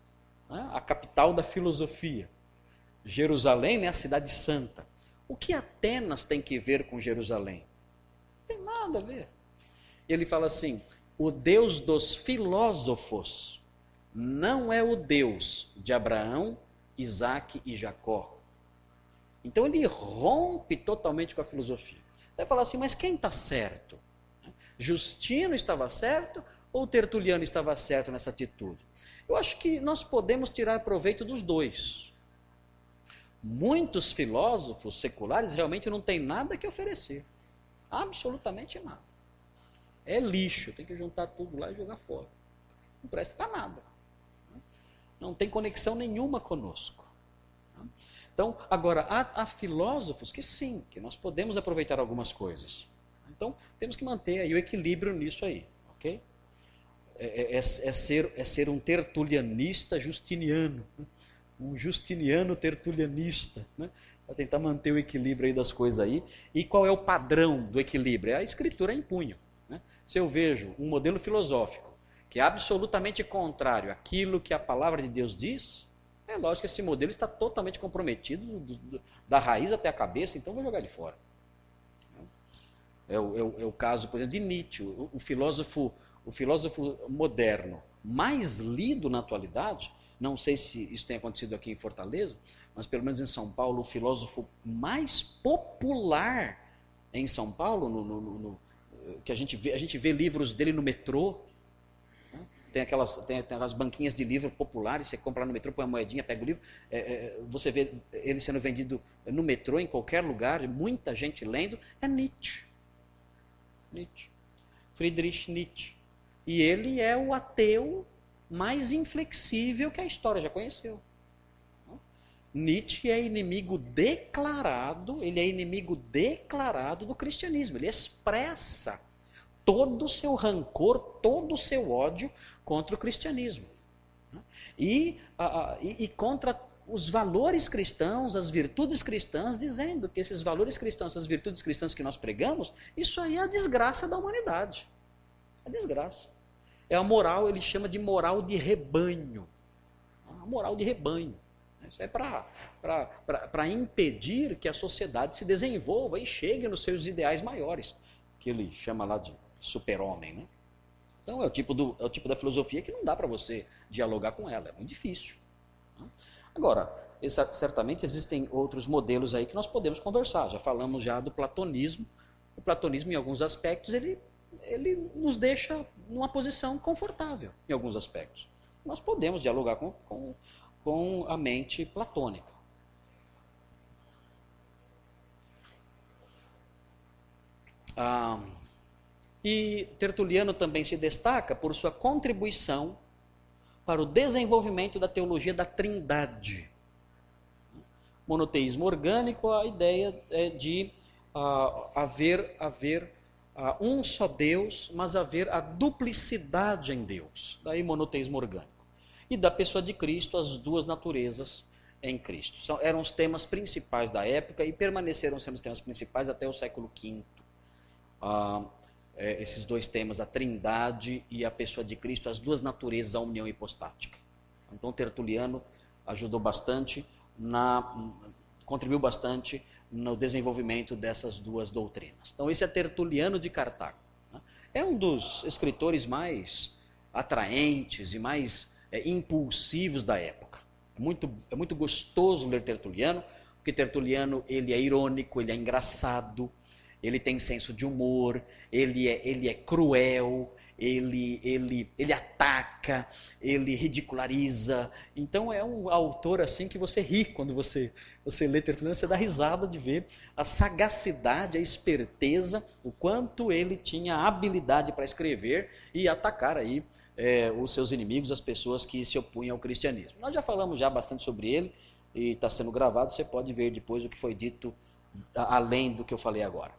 né, a capital da filosofia. Jerusalém, né, a cidade santa. O que Atenas tem que ver com Jerusalém? Tem nada a ver. Ele fala assim: o Deus dos filósofos não é o Deus de Abraão, Isaac e Jacó. Então ele rompe totalmente com a filosofia. Vai falar assim, mas quem está certo? Justino estava certo ou Tertuliano estava certo nessa atitude? Eu acho que nós podemos tirar proveito dos dois. Muitos filósofos seculares realmente não têm nada que oferecer. Absolutamente nada. É lixo, tem que juntar tudo lá e jogar fora. Não presta para nada. Não tem conexão nenhuma conosco. Então, agora, há, há, filósofos que sim, que nós podemos aproveitar algumas coisas. Então, temos que manter aí o equilíbrio nisso aí, ok? É, é, é, é ser, é ser um tertulianista justiniano um justiniano tertulianista, né? Para tentar manter o equilíbrio aí das coisas aí. E qual é o padrão do equilíbrio? É a escritura em punho. Né? Se eu vejo um modelo filosófico que é absolutamente contrário àquilo que a palavra de Deus diz, é lógico que esse modelo está totalmente comprometido do, do, da raiz até a cabeça, então vou jogar de fora. É o, é o, é o caso, por exemplo, de Nietzsche, o, o, filósofo, o filósofo moderno mais lido na atualidade não sei se isso tem acontecido aqui em Fortaleza, mas pelo menos em São Paulo, o filósofo mais popular em São Paulo, no, no, no, que a gente, vê, a gente vê livros dele no metrô. Né? Tem, aquelas, tem, tem aquelas banquinhas de livro populares, você compra no metrô, põe uma moedinha, pega o livro. É, é, você vê ele sendo vendido no metrô, em qualquer lugar, muita gente lendo. É Nietzsche. Nietzsche. Friedrich Nietzsche. E ele é o ateu mais inflexível que a história já conheceu. Nietzsche é inimigo declarado, ele é inimigo declarado do cristianismo. Ele expressa todo o seu rancor, todo o seu ódio contra o cristianismo. E, e, e contra os valores cristãos, as virtudes cristãs, dizendo que esses valores cristãos, essas virtudes cristãs que nós pregamos, isso aí é a desgraça da humanidade. É desgraça. É a moral, ele chama de moral de rebanho. A moral de rebanho. Isso é para impedir que a sociedade se desenvolva e chegue nos seus ideais maiores, que ele chama lá de super-homem. Né? Então é o, tipo do, é o tipo da filosofia que não dá para você dialogar com ela, é muito difícil. Né? Agora, certamente existem outros modelos aí que nós podemos conversar. Já falamos já do platonismo. O platonismo, em alguns aspectos, ele, ele nos deixa numa posição confortável, em alguns aspectos. Nós podemos dialogar com, com, com a mente platônica. Ah, e Tertuliano também se destaca por sua contribuição para o desenvolvimento da teologia da trindade. Monoteísmo orgânico, a ideia é de uh, haver, haver uh, um só Deus, mas haver a duplicidade em Deus. Daí monoteísmo orgânico. E da pessoa de Cristo, as duas naturezas em Cristo. São, eram os temas principais da época e permaneceram sendo os temas principais até o século V ah, é, esses dois temas, a trindade e a pessoa de Cristo, as duas naturezas, a união hipostática. Então, Tertuliano ajudou bastante, na, contribuiu bastante no desenvolvimento dessas duas doutrinas. Então, esse é Tertuliano de Cartago. Né? É um dos escritores mais atraentes e mais é, impulsivos da época. É muito, é muito gostoso ler Tertuliano, porque Tertuliano ele é irônico, ele é engraçado, ele tem senso de humor, ele é, ele é cruel, ele, ele, ele ataca, ele ridiculariza. Então é um autor assim que você ri quando você, você lê Tertuliano, você dá risada de ver a sagacidade, a esperteza, o quanto ele tinha habilidade para escrever e atacar aí é, os seus inimigos, as pessoas que se opunham ao cristianismo. Nós já falamos já bastante sobre ele e está sendo gravado, você pode ver depois o que foi dito além do que eu falei agora.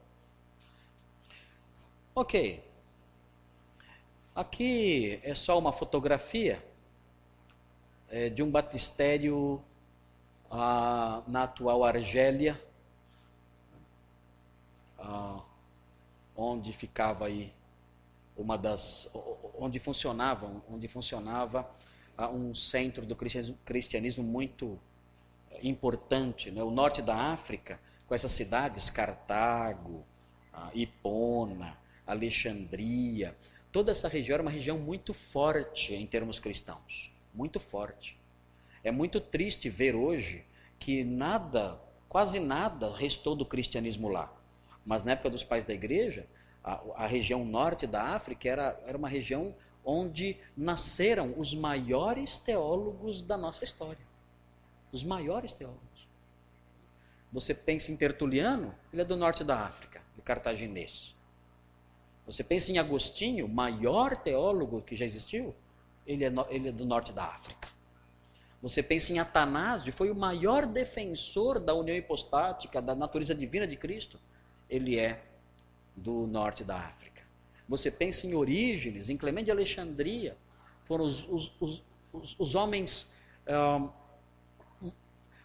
Ok. Aqui é só uma fotografia é, de um batistério ah, na atual Argélia, ah, onde ficava aí uma das, onde funcionava, onde funcionava ah, um centro do cristianismo, muito importante, né? o norte da África, com essas cidades, Cartago, Hipona, Alexandria, toda essa região era uma região muito forte em termos cristãos, muito forte. É muito triste ver hoje que nada, quase nada restou do cristianismo lá. Mas na época dos pais da igreja, a, a região norte da África era, era uma região onde nasceram os maiores teólogos da nossa história. Os maiores teólogos. Você pensa em Tertuliano, ele é do norte da África, de cartaginês. Você pensa em Agostinho, maior teólogo que já existiu? Ele é, no, ele é do norte da África. Você pensa em Atanásio, foi o maior defensor da união hipostática, da natureza divina de Cristo? Ele é do norte da África. Você pensa em Orígenes, em Clemente de Alexandria, foram os, os, os, os homens um,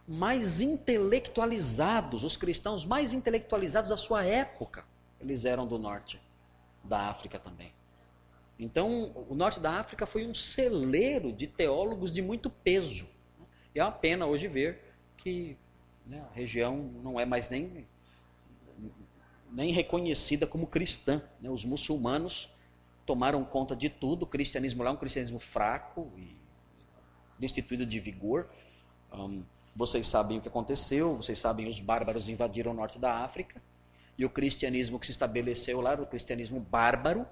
mais intelectualizados, os cristãos mais intelectualizados da sua época. Eles eram do norte da África também. Então, o norte da África foi um celeiro de teólogos de muito peso. E é uma pena hoje ver que né, a região não é mais nem, nem reconhecida como cristã. Né? Os muçulmanos tomaram conta de tudo. O cristianismo lá é um cristianismo fraco e destituído de vigor. Um, vocês sabem o que aconteceu, vocês sabem os bárbaros invadiram o norte da África e o cristianismo que se estabeleceu lá era o cristianismo bárbaro,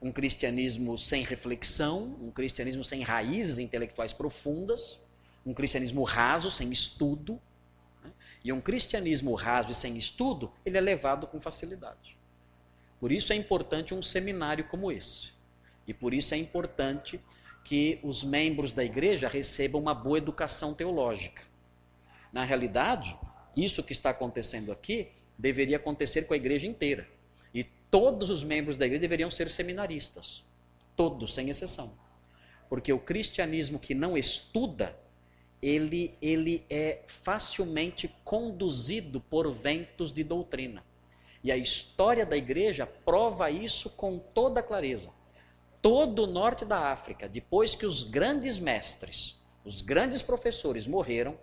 um cristianismo sem reflexão, um cristianismo sem raízes intelectuais profundas, um cristianismo raso, sem estudo. Né? E um cristianismo raso e sem estudo, ele é levado com facilidade. Por isso é importante um seminário como esse. E por isso é importante que os membros da igreja recebam uma boa educação teológica. Na realidade, isso que está acontecendo aqui deveria acontecer com a igreja inteira. E todos os membros da igreja deveriam ser seminaristas. Todos, sem exceção. Porque o cristianismo que não estuda, ele, ele é facilmente conduzido por ventos de doutrina. E a história da igreja prova isso com toda clareza. Todo o norte da África, depois que os grandes mestres, os grandes professores morreram,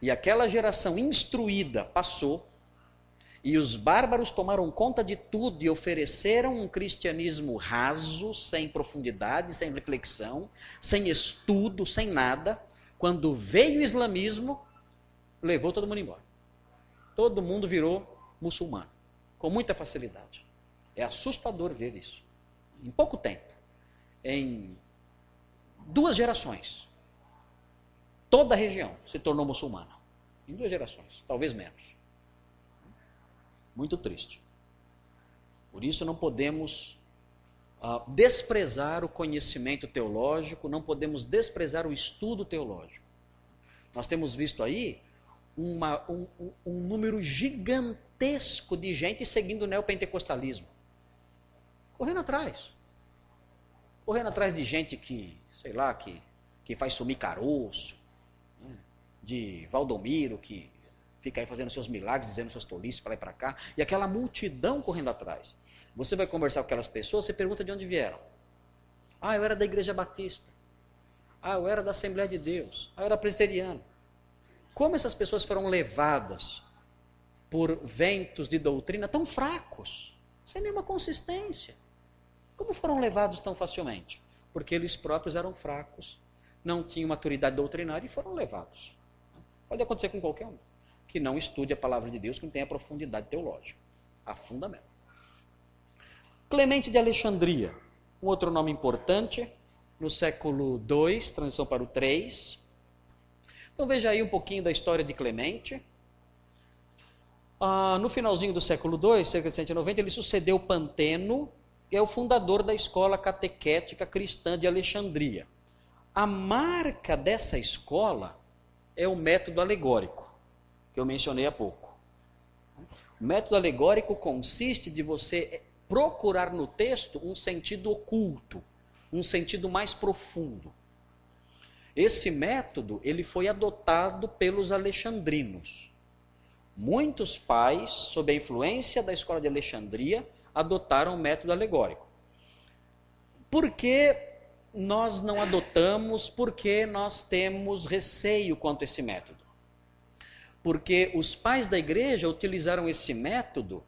e aquela geração instruída passou, e os bárbaros tomaram conta de tudo e ofereceram um cristianismo raso, sem profundidade, sem reflexão, sem estudo, sem nada. Quando veio o islamismo, levou todo mundo embora. Todo mundo virou muçulmano, com muita facilidade. É assustador ver isso. Em pouco tempo, em duas gerações, toda a região se tornou muçulmana. Em duas gerações, talvez menos. Muito triste. Por isso não podemos uh, desprezar o conhecimento teológico, não podemos desprezar o estudo teológico. Nós temos visto aí uma, um, um, um número gigantesco de gente seguindo o neopentecostalismo. Correndo atrás. Correndo atrás de gente que, sei lá, que, que faz sumir caroço, né? de Valdomiro, que fica aí fazendo seus milagres, dizendo suas tolices para lá e para cá, e aquela multidão correndo atrás. Você vai conversar com aquelas pessoas, você pergunta de onde vieram. Ah, eu era da Igreja Batista. Ah, eu era da Assembleia de Deus. Ah, eu era presbiteriano. Como essas pessoas foram levadas por ventos de doutrina tão fracos, sem nenhuma consistência? Como foram levados tão facilmente? Porque eles próprios eram fracos, não tinham maturidade doutrinária e foram levados. Pode acontecer com qualquer um que não estude a palavra de Deus, que não tenha profundidade teológica, a fundamento. Clemente de Alexandria, um outro nome importante, no século II, transição para o 3. Então veja aí um pouquinho da história de Clemente. Ah, no finalzinho do século II, cerca de 190, ele sucedeu Panteno, que é o fundador da escola catequética cristã de Alexandria. A marca dessa escola é o método alegórico que eu mencionei há pouco. O método alegórico consiste de você procurar no texto um sentido oculto, um sentido mais profundo. Esse método ele foi adotado pelos alexandrinos. Muitos pais, sob a influência da escola de Alexandria, adotaram o método alegórico. Por que nós não adotamos? Porque nós temos receio quanto a esse método porque os pais da igreja utilizaram esse método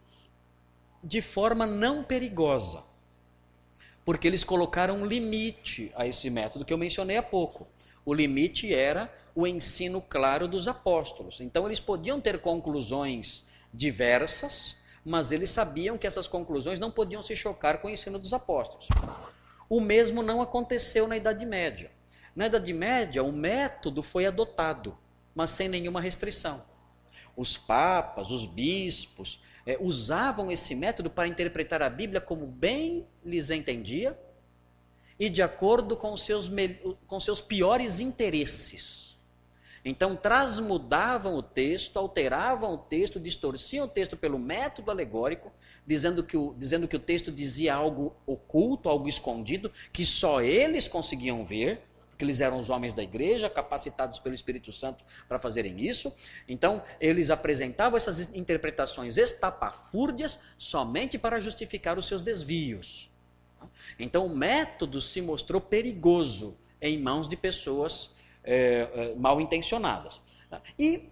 de forma não perigosa. Porque eles colocaram um limite a esse método que eu mencionei há pouco. O limite era o ensino claro dos apóstolos. Então eles podiam ter conclusões diversas, mas eles sabiam que essas conclusões não podiam se chocar com o ensino dos apóstolos. O mesmo não aconteceu na Idade Média. Na Idade Média, o método foi adotado mas sem nenhuma restrição. Os papas, os bispos, é, usavam esse método para interpretar a Bíblia como bem lhes entendia e de acordo com seus, com seus piores interesses. Então, transmudavam o texto, alteravam o texto, distorciam o texto pelo método alegórico, dizendo que o, dizendo que o texto dizia algo oculto, algo escondido, que só eles conseguiam ver porque eles eram os homens da igreja, capacitados pelo Espírito Santo para fazerem isso. Então, eles apresentavam essas interpretações estapafúrdias somente para justificar os seus desvios. Então, o método se mostrou perigoso em mãos de pessoas é, é, mal intencionadas. E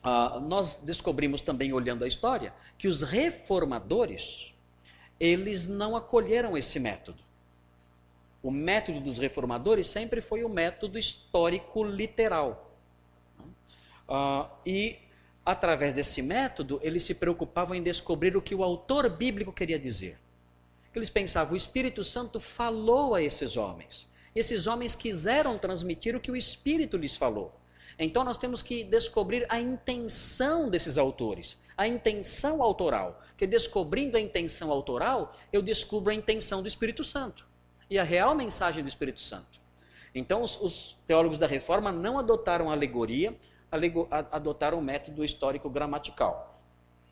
ah, nós descobrimos também, olhando a história, que os reformadores, eles não acolheram esse método. O método dos reformadores sempre foi o método histórico literal. Uh, e, através desse método, eles se preocupavam em descobrir o que o autor bíblico queria dizer. Eles pensavam, o Espírito Santo falou a esses homens. Esses homens quiseram transmitir o que o Espírito lhes falou. Então nós temos que descobrir a intenção desses autores, a intenção autoral. Que descobrindo a intenção autoral, eu descubro a intenção do Espírito Santo e a real mensagem do Espírito Santo. Então, os, os teólogos da reforma não adotaram alegoria, alego, adotaram o método histórico gramatical.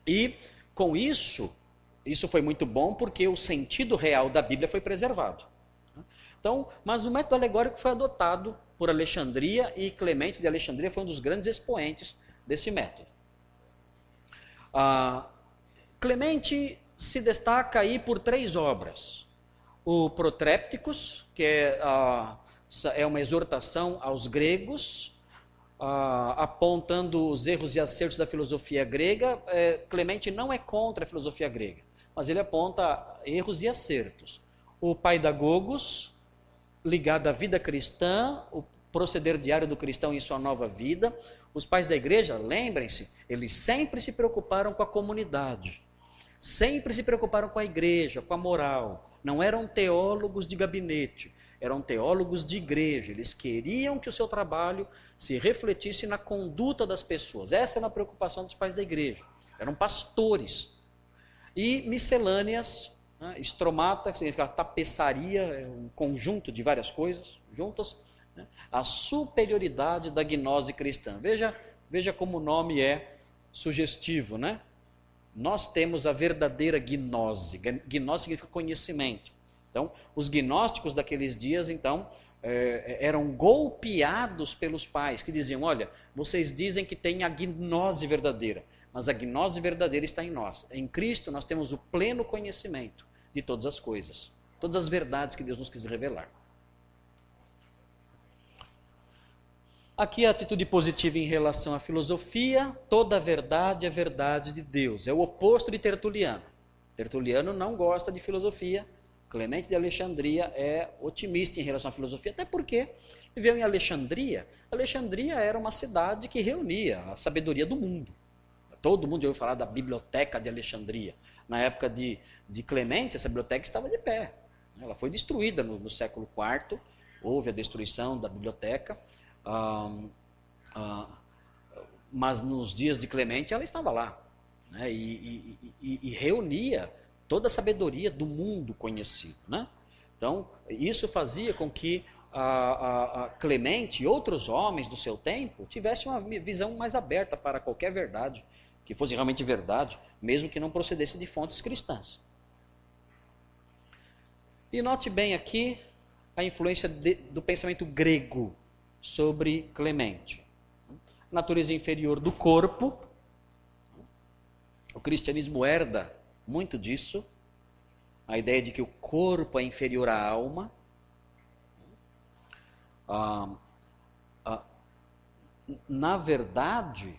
E, com isso, isso foi muito bom porque o sentido real da Bíblia foi preservado. Então, mas o método alegórico foi adotado por Alexandria e Clemente de Alexandria foi um dos grandes expoentes desse método. Ah, Clemente se destaca aí por três obras o Protrépticos, que é, é uma exortação aos gregos, apontando os erros e acertos da filosofia grega. É, Clemente não é contra a filosofia grega, mas ele aponta erros e acertos. O Paidagogos, ligado à vida cristã, o proceder diário do cristão em sua nova vida. Os pais da igreja, lembrem-se, eles sempre se preocuparam com a comunidade, sempre se preocuparam com a igreja, com a moral. Não eram teólogos de gabinete, eram teólogos de igreja. Eles queriam que o seu trabalho se refletisse na conduta das pessoas. Essa era a preocupação dos pais da igreja. Eram pastores. E miscelâneas, né? estromata, que significa tapeçaria, é um conjunto de várias coisas juntas né? a superioridade da gnose cristã. Veja, veja como o nome é sugestivo, né? Nós temos a verdadeira gnose. Gnose significa conhecimento. Então, os gnósticos daqueles dias, então, é, eram golpeados pelos pais que diziam: Olha, vocês dizem que tem a gnose verdadeira, mas a gnose verdadeira está em nós. Em Cristo nós temos o pleno conhecimento de todas as coisas, todas as verdades que Deus nos quis revelar. Aqui a atitude positiva em relação à filosofia, toda verdade é verdade de Deus. É o oposto de Tertuliano. Tertuliano não gosta de filosofia. Clemente de Alexandria é otimista em relação à filosofia, até porque viveu em Alexandria. Alexandria era uma cidade que reunia a sabedoria do mundo. Todo mundo já ouviu falar da biblioteca de Alexandria. Na época de, de Clemente, essa biblioteca estava de pé. Ela foi destruída no, no século IV, houve a destruição da biblioteca. Ah, mas nos dias de Clemente ela estava lá né, e, e, e, e, reunia toda a sabedoria do mundo conhecido. Né? Então, isso fazia com que a, a, a Clemente e outros homens do seu tempo tivessem uma visão mais aberta para qualquer verdade, que fosse realmente verdade, mesmo que não procedesse de fontes cristãs. E note bem aqui a influência de, do pensamento grego sobre Clemente. Natureza inferior do corpo. O cristianismo herda muito disso. A ideia de que o corpo é inferior à alma. Ah, ah, na verdade,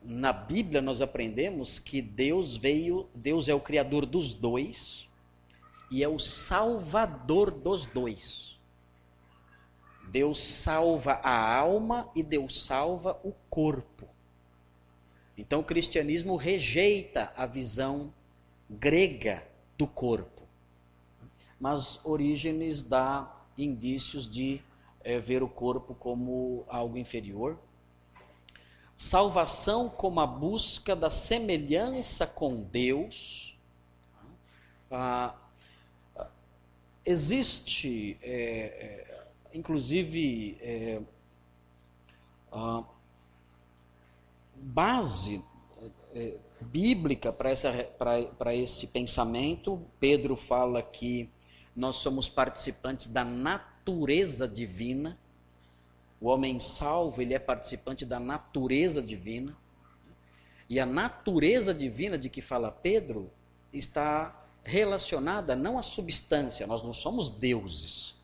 na Bíblia nós aprendemos que Deus veio, Deus é o criador dos dois e é o salvador dos dois. Deus salva a alma e Deus salva o corpo. Então o cristianismo rejeita a visão grega do corpo. Mas Orígenes dá indícios de é, ver o corpo como algo inferior. Salvação como a busca da semelhança com Deus. Ah, existe é, inclusive, é, a base é, bíblica para esse pensamento. Pedro fala que nós somos participantes da natureza divina. O homem salvo, ele é participante da natureza divina. E a natureza divina de que fala Pedro está relacionada não à substância, nós não somos deuses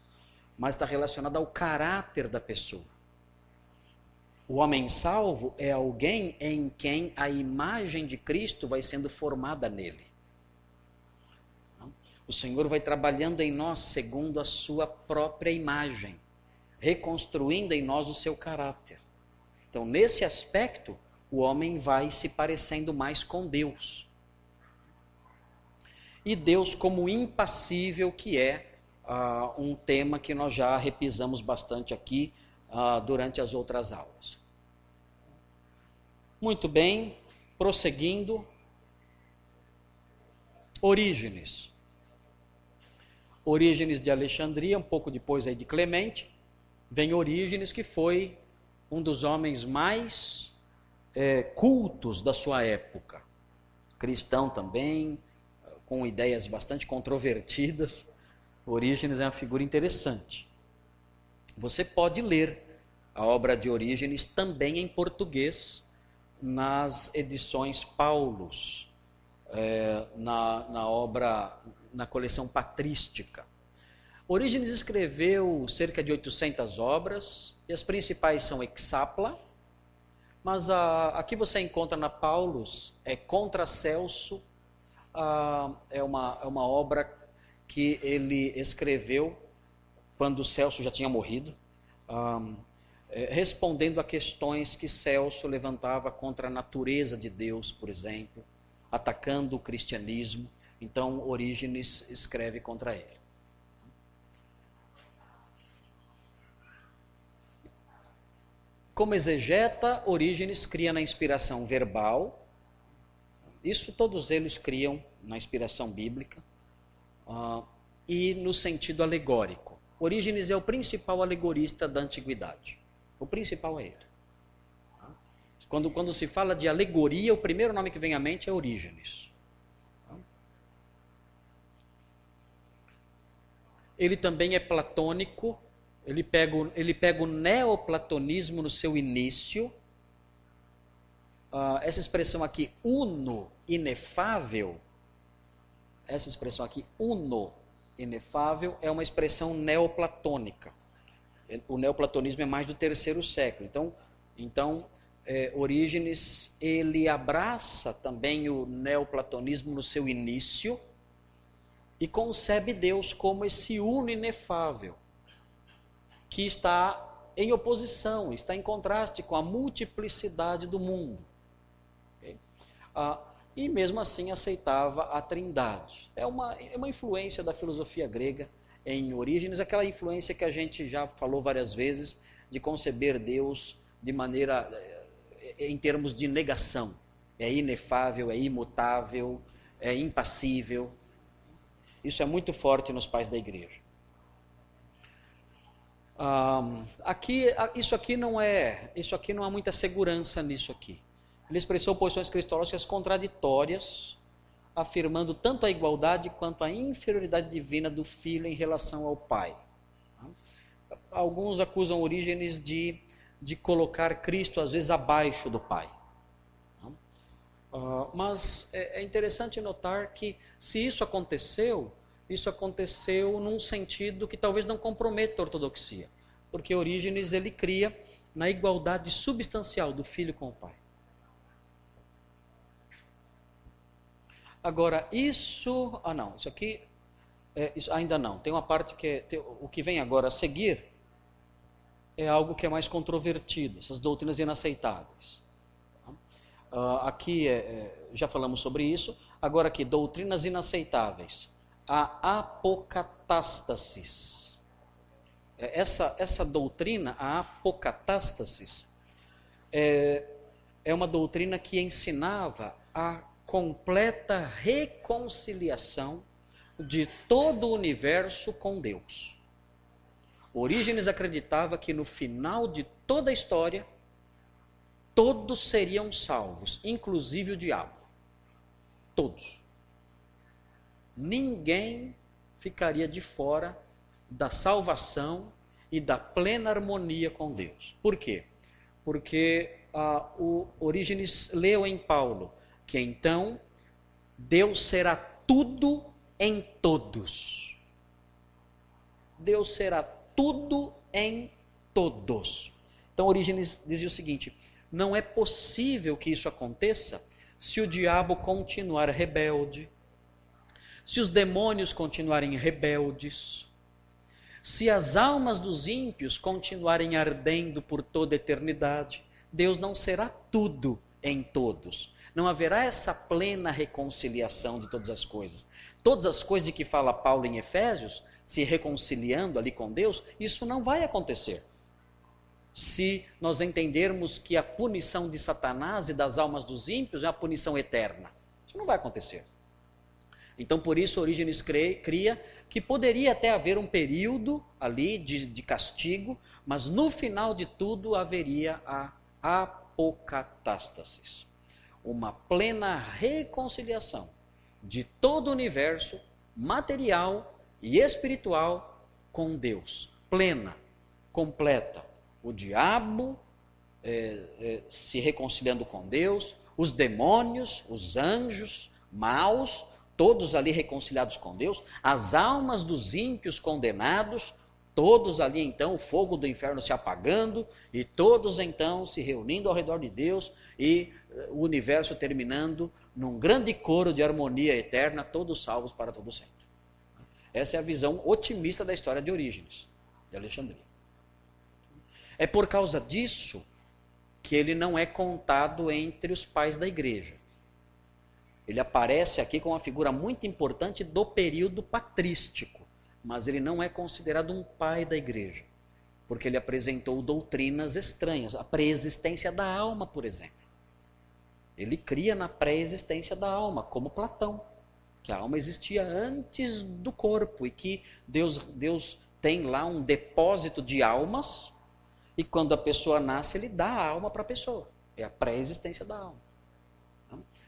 mas está relacionada ao caráter da pessoa. O homem salvo é alguém em quem a imagem de Cristo vai sendo formada nele. O Senhor vai trabalhando em nós segundo a sua própria imagem, reconstruindo em nós o seu caráter. Então, nesse aspecto, o homem vai se parecendo mais com Deus. E Deus, como impassível que é, uh, um tema que nós já repisamos bastante aqui uh, durante as outras aulas. Muito bem, prosseguindo. Orígenes. Orígenes de Alexandria, um pouco depois aí de Clemente, vem Orígenes, que foi um dos homens mais é, cultos da sua época. Cristão também, com ideias bastante controvertidas, Orígenes é uma figura interessante. Você pode ler a obra de Orígenes também em português nas edições Paulus, é, na, na obra, na coleção patrística. Orígenes escreveu cerca de 800 obras, e as principais são Exapla, mas a, aqui você encontra na Paulus, é Contra Celso, a, é, uma, é uma obra que ele escreveu quando Celso já tinha morrido. um, é, respondendo a questões que Celso levantava contra a natureza de Deus, por exemplo, atacando o cristianismo. Então, Orígenes escreve contra ele. Como exegeta, Orígenes cria na inspiração verbal. Isso todos eles criam na inspiração bíblica. Uh, e no sentido alegórico. Orígenes é o principal alegorista da antiguidade. O principal é ele. Quando, quando se fala de alegoria, o primeiro nome que vem à mente é Orígenes. Ele também é platônico, ele pega, ele pega o neoplatonismo no seu início. Uh, essa expressão aqui, uno, inefável, essa expressão aqui, uno, inefável, é uma expressão neoplatônica o neoplatonismo é mais do terceiro século. Então, então é, Orígenes ele abraça também o neoplatonismo no seu início e concebe Deus como esse uno inefável que está em oposição, está em contraste com a multiplicidade do mundo. Ah, e mesmo assim aceitava a trindade. É uma, é uma influência da filosofia grega em Orígenes, aquela influência que a gente já falou várias vezes de conceber Deus de maneira eh, em termos de negação. É inefável, é imutável, é impassível. Isso é muito forte nos pais da igreja. Um, aqui, isso aqui não é, isso aqui não há muita segurança nisso aqui. Ele expressou posições cristológicas contraditórias afirmando tanto a igualdade quanto a inferioridade divina do filho em relação ao pai. Alguns acusam Orígenes de, de colocar Cristo às vezes abaixo do pai. Uh, mas é, é interessante notar que se isso aconteceu, isso aconteceu num sentido que talvez não comprometa a ortodoxia, porque Orígenes ele cria na igualdade substancial do filho com o pai. Agora, isso. Ah, não, isso aqui. É, isso, ainda não. Tem uma parte que. É, tem, o que vem agora a seguir é algo que é mais controvertido, essas doutrinas inaceitáveis. Uh, aqui é, é, já falamos sobre isso. Agora, aqui, doutrinas inaceitáveis. A apocatástasis. É, essa, essa doutrina, a apocatástasis, é, é uma doutrina que ensinava a completa reconciliação de todo o universo com Deus. Orígenes acreditava que no final de toda a história, todos seriam salvos, inclusive o diabo. Todos. Ninguém ficaria de fora da salvação e da plena harmonia com Deus. Por quê? Porque ah, o Orígenes leu em Paulo que então Deus será tudo em todos. Deus será tudo em todos. Então Orígenes dizia o seguinte: não é possível que isso aconteça se o diabo continuar rebelde, se os demônios continuarem rebeldes, se as almas dos ímpios continuarem ardendo por toda a eternidade. Deus não será tudo em todos não haverá essa plena reconciliação de todas as coisas. Todas as coisas de que fala Paulo em Efésios, se reconciliando ali com Deus, isso não vai acontecer. Se nós entendermos que a punição de Satanás e das almas dos ímpios é a punição eterna, isso não vai acontecer. Então, por isso, Orígenes cria que poderia até haver um período ali de, de castigo, mas no final de tudo haveria a apocatástasis uma plena reconciliação de todo o universo material e espiritual com Deus. Plena, completa. O diabo é, é, se reconciliando com Deus, os demônios, os anjos maus, todos ali reconciliados com Deus, as almas dos ímpios condenados, todos ali então, o fogo do inferno se apagando, e todos então se reunindo ao redor de Deus e o universo terminando num grande coro de harmonia eterna, todos salvos para todo sempre. Essa é a visão otimista da história de Orígenes, de Alexandria. É por causa disso que ele não é contado entre os pais da igreja. Ele aparece aqui como uma figura muito importante do período patrístico, mas ele não é considerado um pai da igreja, porque ele apresentou doutrinas estranhas, a pré-existência da alma, por exemplo. Ele cria na pré-existência da alma, como Platão, que a alma existia antes do corpo e que Deus, Deus tem lá um depósito de almas e quando a pessoa nasce, ele dá a alma para a pessoa. É a pré-existência da alma.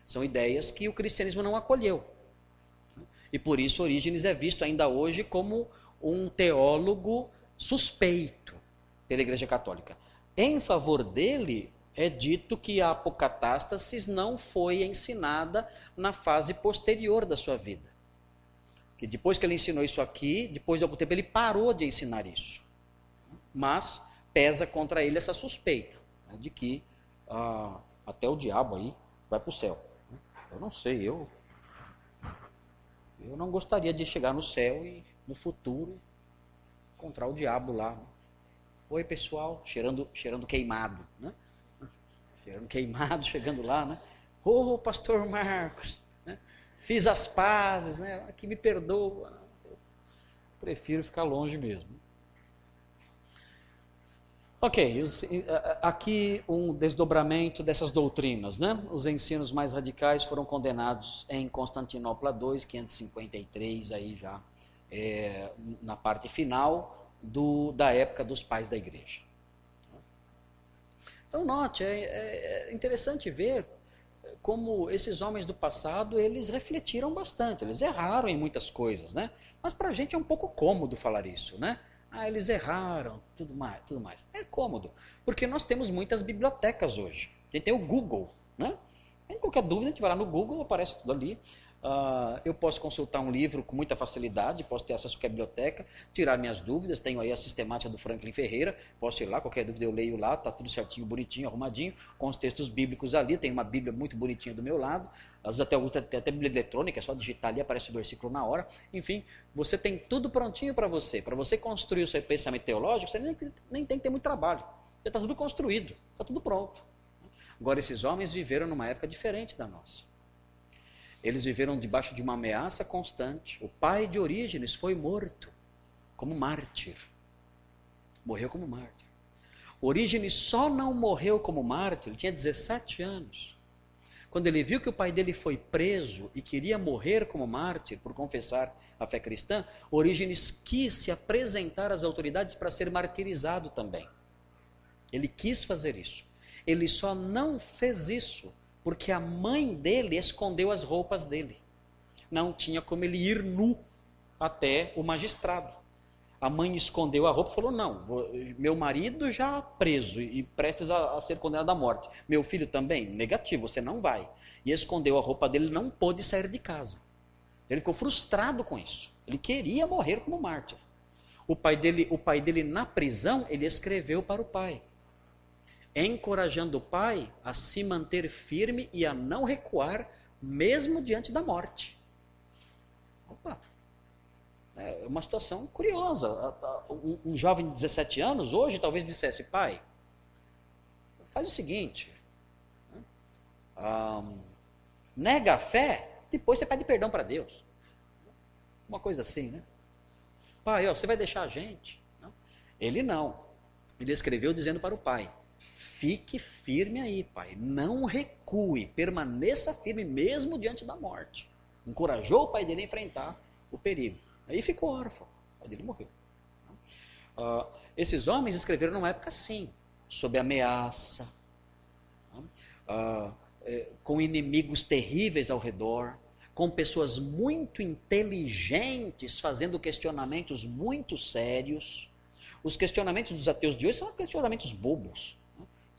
São ideias que o cristianismo não acolheu. E por isso Orígenes é visto ainda hoje como um teólogo suspeito pela Igreja Católica. Em favor dele, é dito que a apocatástasis não foi ensinada na fase posterior da sua vida. Que depois que ele ensinou isso aqui, depois de algum tempo ele parou de ensinar isso. Mas pesa contra ele essa suspeita né, de que ah, até o diabo aí vai para o céu. Eu não sei, eu eu não gostaria de chegar no céu e no futuro encontrar o diabo lá. Oi pessoal, cheirando, cheirando queimado, né? Cheirando queimado, chegando lá, né? Ô oh, pastor Marcos, né? fiz as pazes, né? Que me perdoa. Eu prefiro ficar longe mesmo. Ok, os, aqui um desdobramento dessas doutrinas, né? Os ensinos mais radicais foram condenados em Constantinopla II, 553, aí já é, na parte final do, da época dos pais da igreja. Então note, é, é, é interessante ver como esses homens do passado eles refletiram bastante, eles erraram em muitas coisas, né? Mas para a gente é um pouco cômodo falar isso, né? Ah, eles erraram, tudo mais, tudo mais. É cômodo, porque nós temos muitas bibliotecas hoje. A gente tem o Google, né? Em qualquer dúvida, a gente vai lá no Google, aparece tudo ali. Uh, eu posso consultar um livro com muita facilidade, posso ter acesso à biblioteca, tirar minhas dúvidas. Tenho aí a sistemática do Franklin Ferreira, posso ir lá, qualquer dúvida eu leio lá, tá tudo certinho, bonitinho, arrumadinho, com os textos bíblicos ali. Tem uma Bíblia muito bonitinha do meu lado, às vezes até uso até, até Bíblia eletrônica, é só digitar ali, aparece o versículo na hora. Enfim, você tem tudo prontinho para você. Para você construir o seu pensamento teológico, você nem, nem tem que ter muito trabalho. Já está tudo construído, está tudo pronto. Agora, esses homens viveram numa época diferente da nossa. Eles viveram debaixo de uma ameaça constante. O pai de Orígenes foi morto como mártir. Morreu como mártir. Orígenes só não morreu como mártir, ele tinha 17 anos. Quando ele viu que o pai dele foi preso e queria morrer como mártir por confessar a fé cristã, Orígenes quis se apresentar às autoridades para ser martirizado também. Ele quis fazer isso. Ele só não fez isso porque a mãe dele escondeu as roupas dele. Não tinha como ele ir nu até o magistrado. A mãe escondeu a roupa e falou: Não, meu marido já preso e prestes a, ser condenado à morte. Meu filho também? Negativo, você não vai. E escondeu a roupa dele, não pôde sair de casa. Ele ficou frustrado com isso. Ele queria morrer como mártir. O pai dele, o pai dele na prisão, ele escreveu para o pai encorajando o pai a se manter firme e a não recuar, mesmo diante da morte. Opa! É uma situação curiosa. Um, jovem de 17 anos hoje talvez dissesse: pai, faz o seguinte, um, nega a fé, depois você pede perdão para Deus. Uma coisa assim, né? Pai, ó, você vai deixar a gente? Não. Ele não. Ele escreveu dizendo para o pai: Fique firme aí, pai. Não recue. Permaneça firme mesmo diante da morte. Encorajou o pai dele a enfrentar o perigo. Aí ficou órfão. O pai dele morreu. Uh, esses homens escreveram numa época assim, sob ameaça, uh, com inimigos terríveis ao redor, com pessoas muito inteligentes fazendo questionamentos muito sérios. Os questionamentos dos ateus de hoje são questionamentos bobos.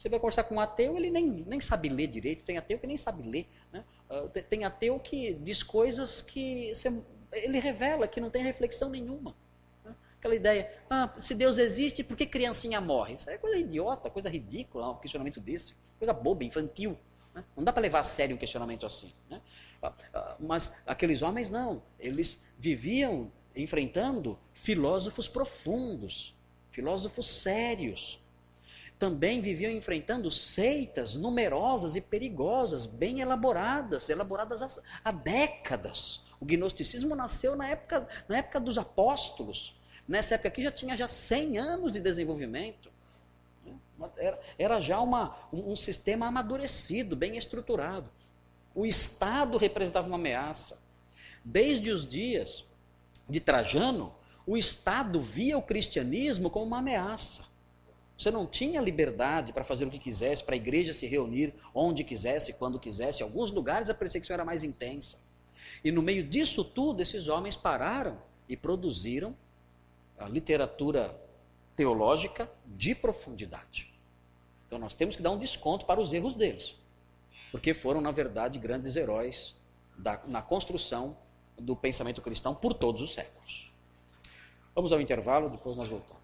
Você vai conversar com um ateu, ele nem, nem sabe ler direito. Tem ateu que nem sabe ler. Né? Ah, tem ateu que diz coisas que você, ele revela que não tem reflexão nenhuma. Né? Aquela ideia, ah, se Deus existe, por que criancinha morre? Isso é coisa idiota, coisa ridícula, um questionamento desse. Coisa boba, infantil. Né? Não dá para levar a sério um questionamento assim. Né? Ah, ah, mas aqueles homens não. Eles viviam enfrentando filósofos profundos, filósofos sérios também viviam enfrentando seitas numerosas e perigosas, bem elaboradas, elaboradas há, décadas. O gnosticismo nasceu na época, na época dos apóstolos. Nessa época aqui já tinha já 100 anos de desenvolvimento. Era, era já uma, um, um sistema amadurecido, bem estruturado. O Estado representava uma ameaça. Desde os dias de Trajano, o Estado via o cristianismo como uma ameaça. Você não tinha liberdade para fazer o que quisesse, para a igreja se reunir onde quisesse, quando quisesse. Em alguns lugares a perseguição era mais intensa. E no meio disso tudo, esses homens pararam e produziram a literatura teológica de profundidade. Então nós temos que dar um desconto para os erros deles, porque foram, na verdade, grandes heróis da, na construção do pensamento cristão por todos os séculos. Vamos ao intervalo, depois nós voltamos.